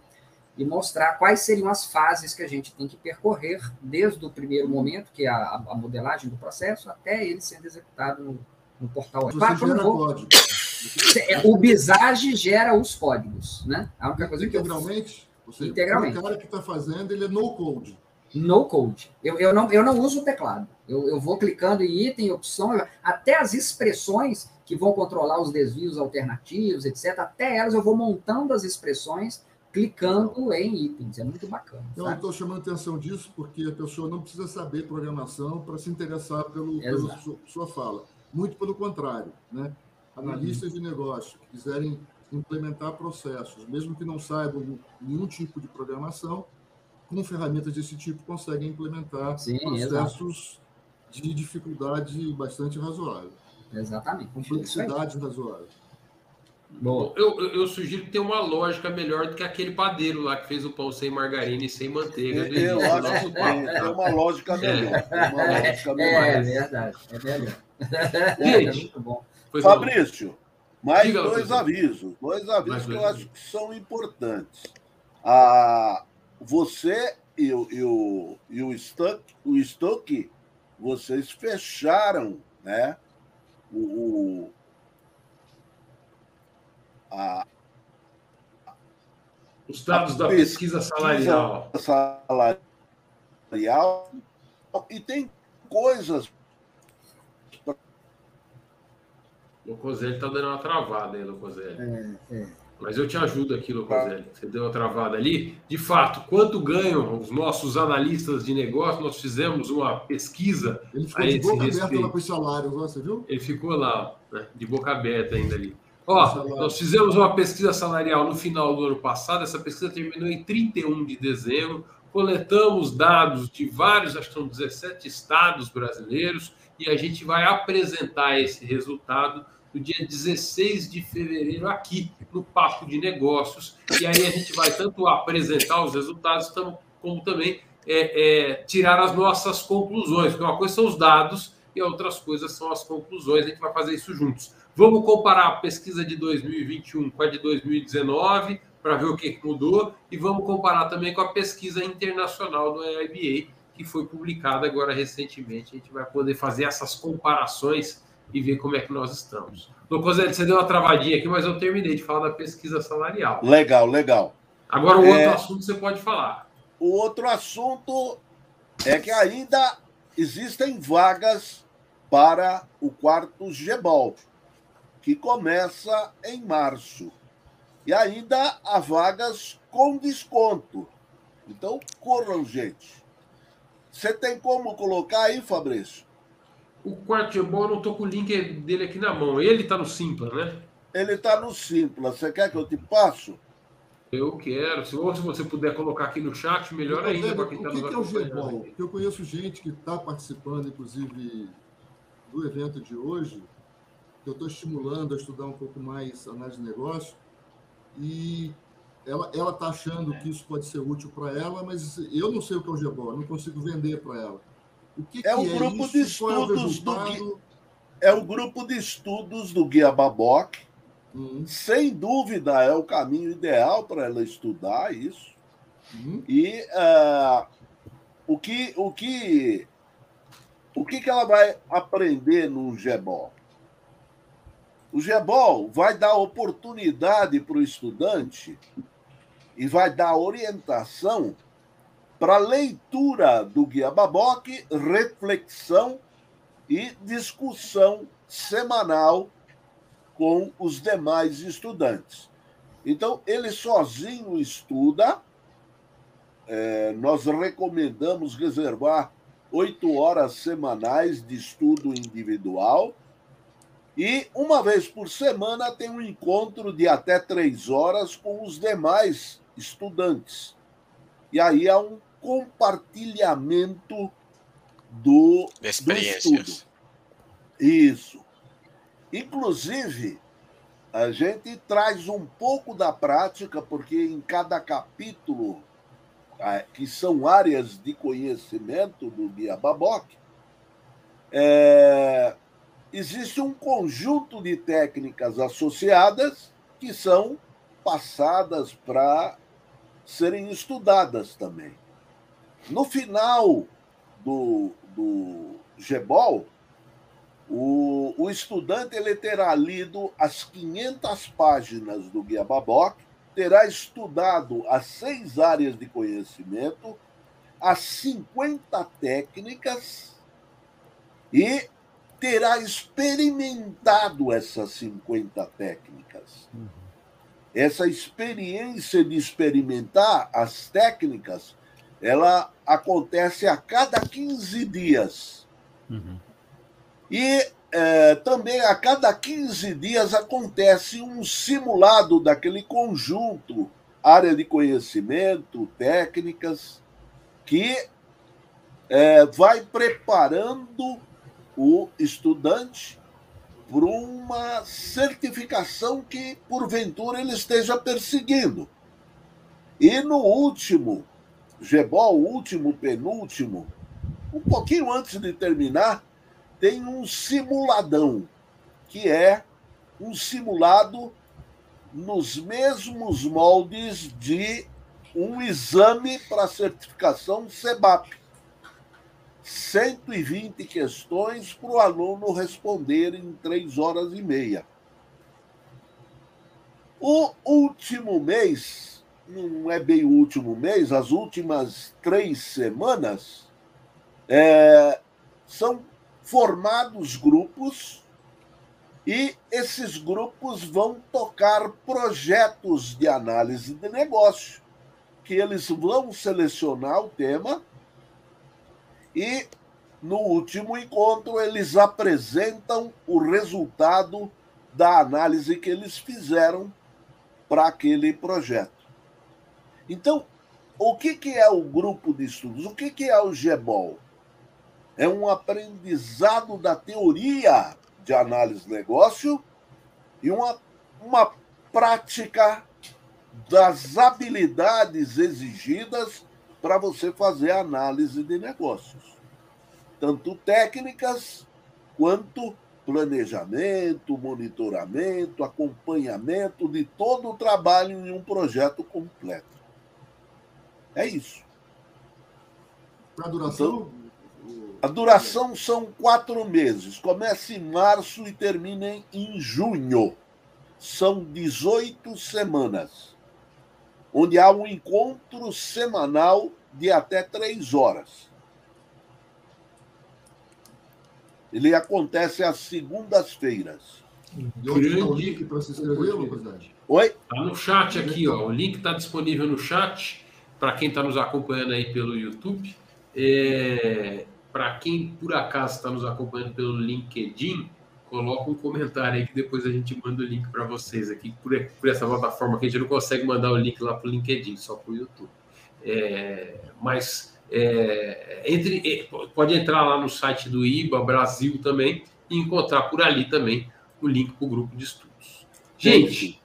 e mostrar quais seriam as fases que a gente tem que percorrer desde o primeiro momento, que é a, a modelagem do processo, até ele sendo executado no, no portal. Você gera vou- código. É, O Bizage gera os códigos, né? A única coisa que eu Você, Integralmente. O cara que está fazendo, ele é no code. No code. Eu, eu, não, eu não uso o teclado. Eu, eu vou clicando em item, opção, até as expressões que vão controlar os desvios alternativos, etc. Até elas eu vou montando as expressões, clicando em itens. É muito bacana. Então, estou chamando atenção disso porque a pessoa não precisa saber programação para se interessar pelo, pela sua, sua fala. Muito pelo contrário. Né? Analistas de negócio que quiserem implementar processos, mesmo que não saibam nenhum tipo de programação, com ferramentas desse tipo conseguem implementar Sim, processos de dificuldade bastante razoável, Exatamente. Complexidade razoável. Boa. Eu, eu, eu sugiro que tenha uma lógica melhor do que aquele padeiro lá que fez o pão sem margarina e sem manteiga. do Eu início do acho que tem, tá? uma lógica melhor. Tem uma lógica É melhor. verdade. É melhor. Gente, é bom. Fabrício, mais Diga, dois avisos. Dois avisos que eu acho que são importantes. Ah, você e, o- e o, e o Stuck, o Stuck, vocês fecharam, né? O, o- a Os dados da pesquisa pesquisa salarial. salarial e tem coisas O Locoselli tá dando uma travada aí, Locoselli. É, é. Mas eu te ajudo aqui, Locoselli. Você deu uma travada ali. De fato, quanto ganham os nossos analistas de negócio? Nós fizemos uma pesquisa. Ele ficou de boca aberta lá com os salários, você viu? Ele ficou lá, né, de boca aberta ainda ali. Ó, nós fizemos uma pesquisa salarial no final do ano passado. Essa pesquisa terminou em 31 de dezembro. Coletamos dados de vários, acho que são 17 estados brasileiros, e a gente vai apresentar esse resultado no dia 16 de fevereiro, aqui no Papo de Negócios. E aí a gente vai tanto apresentar os resultados, como também é, é, tirar as nossas conclusões. Porque uma coisa são os dados e outras coisas são as conclusões. A gente vai fazer isso juntos. Vamos comparar a pesquisa de 2021 com a de 2019 para ver o que mudou e vamos comparar também com a pesquisa internacional do IBA que foi publicada agora recentemente. A gente vai poder fazer essas comparações e ver como é que nós estamos. Locoselli, você deu uma travadinha aqui, mas eu terminei de falar da pesquisa salarial. Legal, legal. Agora, o é... outro assunto você pode falar. O outro assunto é que ainda existem vagas para o quarto GBOL, que começa em março. E ainda há vagas com desconto. Então, corram, gente. Você tem como colocar aí, Fabrício? O Quartebol, eu não estou com o link dele aqui na mão. Ele está no Simpla, né? Ele está no Simpla. Você quer que eu te passo? Eu quero. Se você puder colocar aqui no chat, melhor eu ainda. Para quem tá o que, que é o Gbol? Porque eu conheço gente que está participando, inclusive, do evento de hoje, que eu estou estimulando a estudar um pouco mais análise de negócio. E ela está achando que isso pode ser útil para ela, mas eu não sei o que é o Gbol, eu não consigo vender para ela. O que, é, que o é grupo isso? de é estudos é do Gui... é o grupo de estudos do Guia Baboc. Hum. Sem dúvida é o caminho ideal para ela estudar isso. Hum. E uh, o que o que o que, que ela vai aprender no GEBOL? O GEBOL vai dar oportunidade para o estudante e vai dar orientação para leitura do Guia Baboque, reflexão e discussão semanal com os demais estudantes. Então, ele sozinho estuda. É, nós recomendamos reservar oito horas semanais de estudo individual. E uma vez por semana tem um encontro de até três horas com os demais estudantes. E aí há um compartilhamento do, do estudo. Isso. Inclusive, a gente traz um pouco da prática, porque em cada capítulo, ah, que são áreas de conhecimento do Guia Baboc, é, existe um conjunto de técnicas associadas que são passadas para serem estudadas também. No final do, do GEBOL, o, o estudante ele terá lido as 500 páginas do Guia Baboc, terá estudado as seis áreas de conhecimento, as 50 técnicas e terá experimentado essas 50 técnicas. Uhum. Essa experiência de experimentar as técnicas ela acontece a cada 15 dias. Uhum. E é, também a cada 15 dias acontece um simulado daquele conjunto, área de conhecimento, técnicas, que é, vai preparando o estudante para uma certificação que, porventura, ele esteja perseguindo. E no último Gebol, último, penúltimo, um pouquinho antes de terminar, tem um simuladão, que é um simulado nos mesmos moldes de um exame para certificação CEBAP. 120 questões para o aluno responder em três horas e meia. O último mês não é bem o último mês, as últimas três semanas, é, são formados grupos E esses grupos vão tocar projetos de análise de negócio, que eles vão selecionar o tema e no último encontro eles apresentam o resultado da análise que eles fizeram para aquele projeto. Então, o que, que é o grupo de estudos? O que, que é o GEBOL? É um aprendizado da teoria de análise de negócio e uma, uma prática das habilidades exigidas para você fazer análise de negócios, tanto técnicas quanto planejamento, monitoramento, acompanhamento de todo o trabalho em um projeto completo. É isso. A duração? Então, a duração são quatro meses. Começa em março e termina em junho. São 18 semanas, onde há um encontro semanal de até três horas. Ele acontece às segundas-feiras. E onde está o link para se inscrever, Lucas? Oi? Está no chat aqui, ó. O link está disponível no chat para quem está nos acompanhando aí pelo YouTube. É... Para quem por acaso está nos acompanhando pelo LinkedIn, coloca um comentário aí que depois a gente manda o link para vocês aqui por, por, essa plataforma que a gente não consegue mandar o link lá para o LinkedIn, só para o YouTube. É... Mas é, entre, pode entrar lá no site do IBA Brasil também e encontrar por ali também o link para o grupo de estudos. Gente,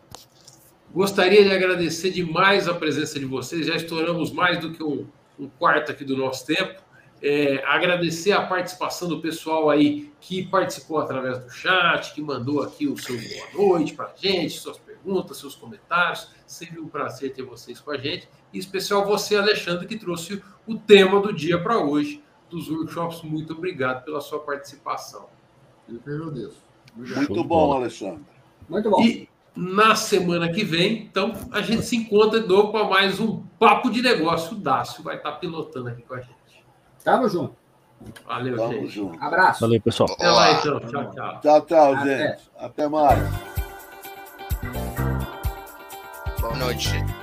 gostaria de agradecer demais a presença de vocês. Já estouramos mais do que um, um quarto aqui do nosso tempo. É, agradecer a participação do pessoal aí que participou através do chat, que mandou aqui o seu boa noite para a gente, suas perguntas, seus comentários. Sempre um prazer ter vocês com a gente. E especial você, Alexandre, que trouxe o tema do dia para hoje dos workshops. Muito obrigado pela sua participação. Eu que agradeço. Muito bom, Alexandre. Muito bom. E na semana que vem, então, a gente se encontra de novo para mais um Papo de Negócio. O Dácio vai estar pilotando aqui com a gente. Tamo junto. Valeu, Tamo gente. junto. Abraço. Valeu, pessoal. Até lá, então. Tchau, tchau. Tchau, tchau, Até. gente. Até mais. Boa noite.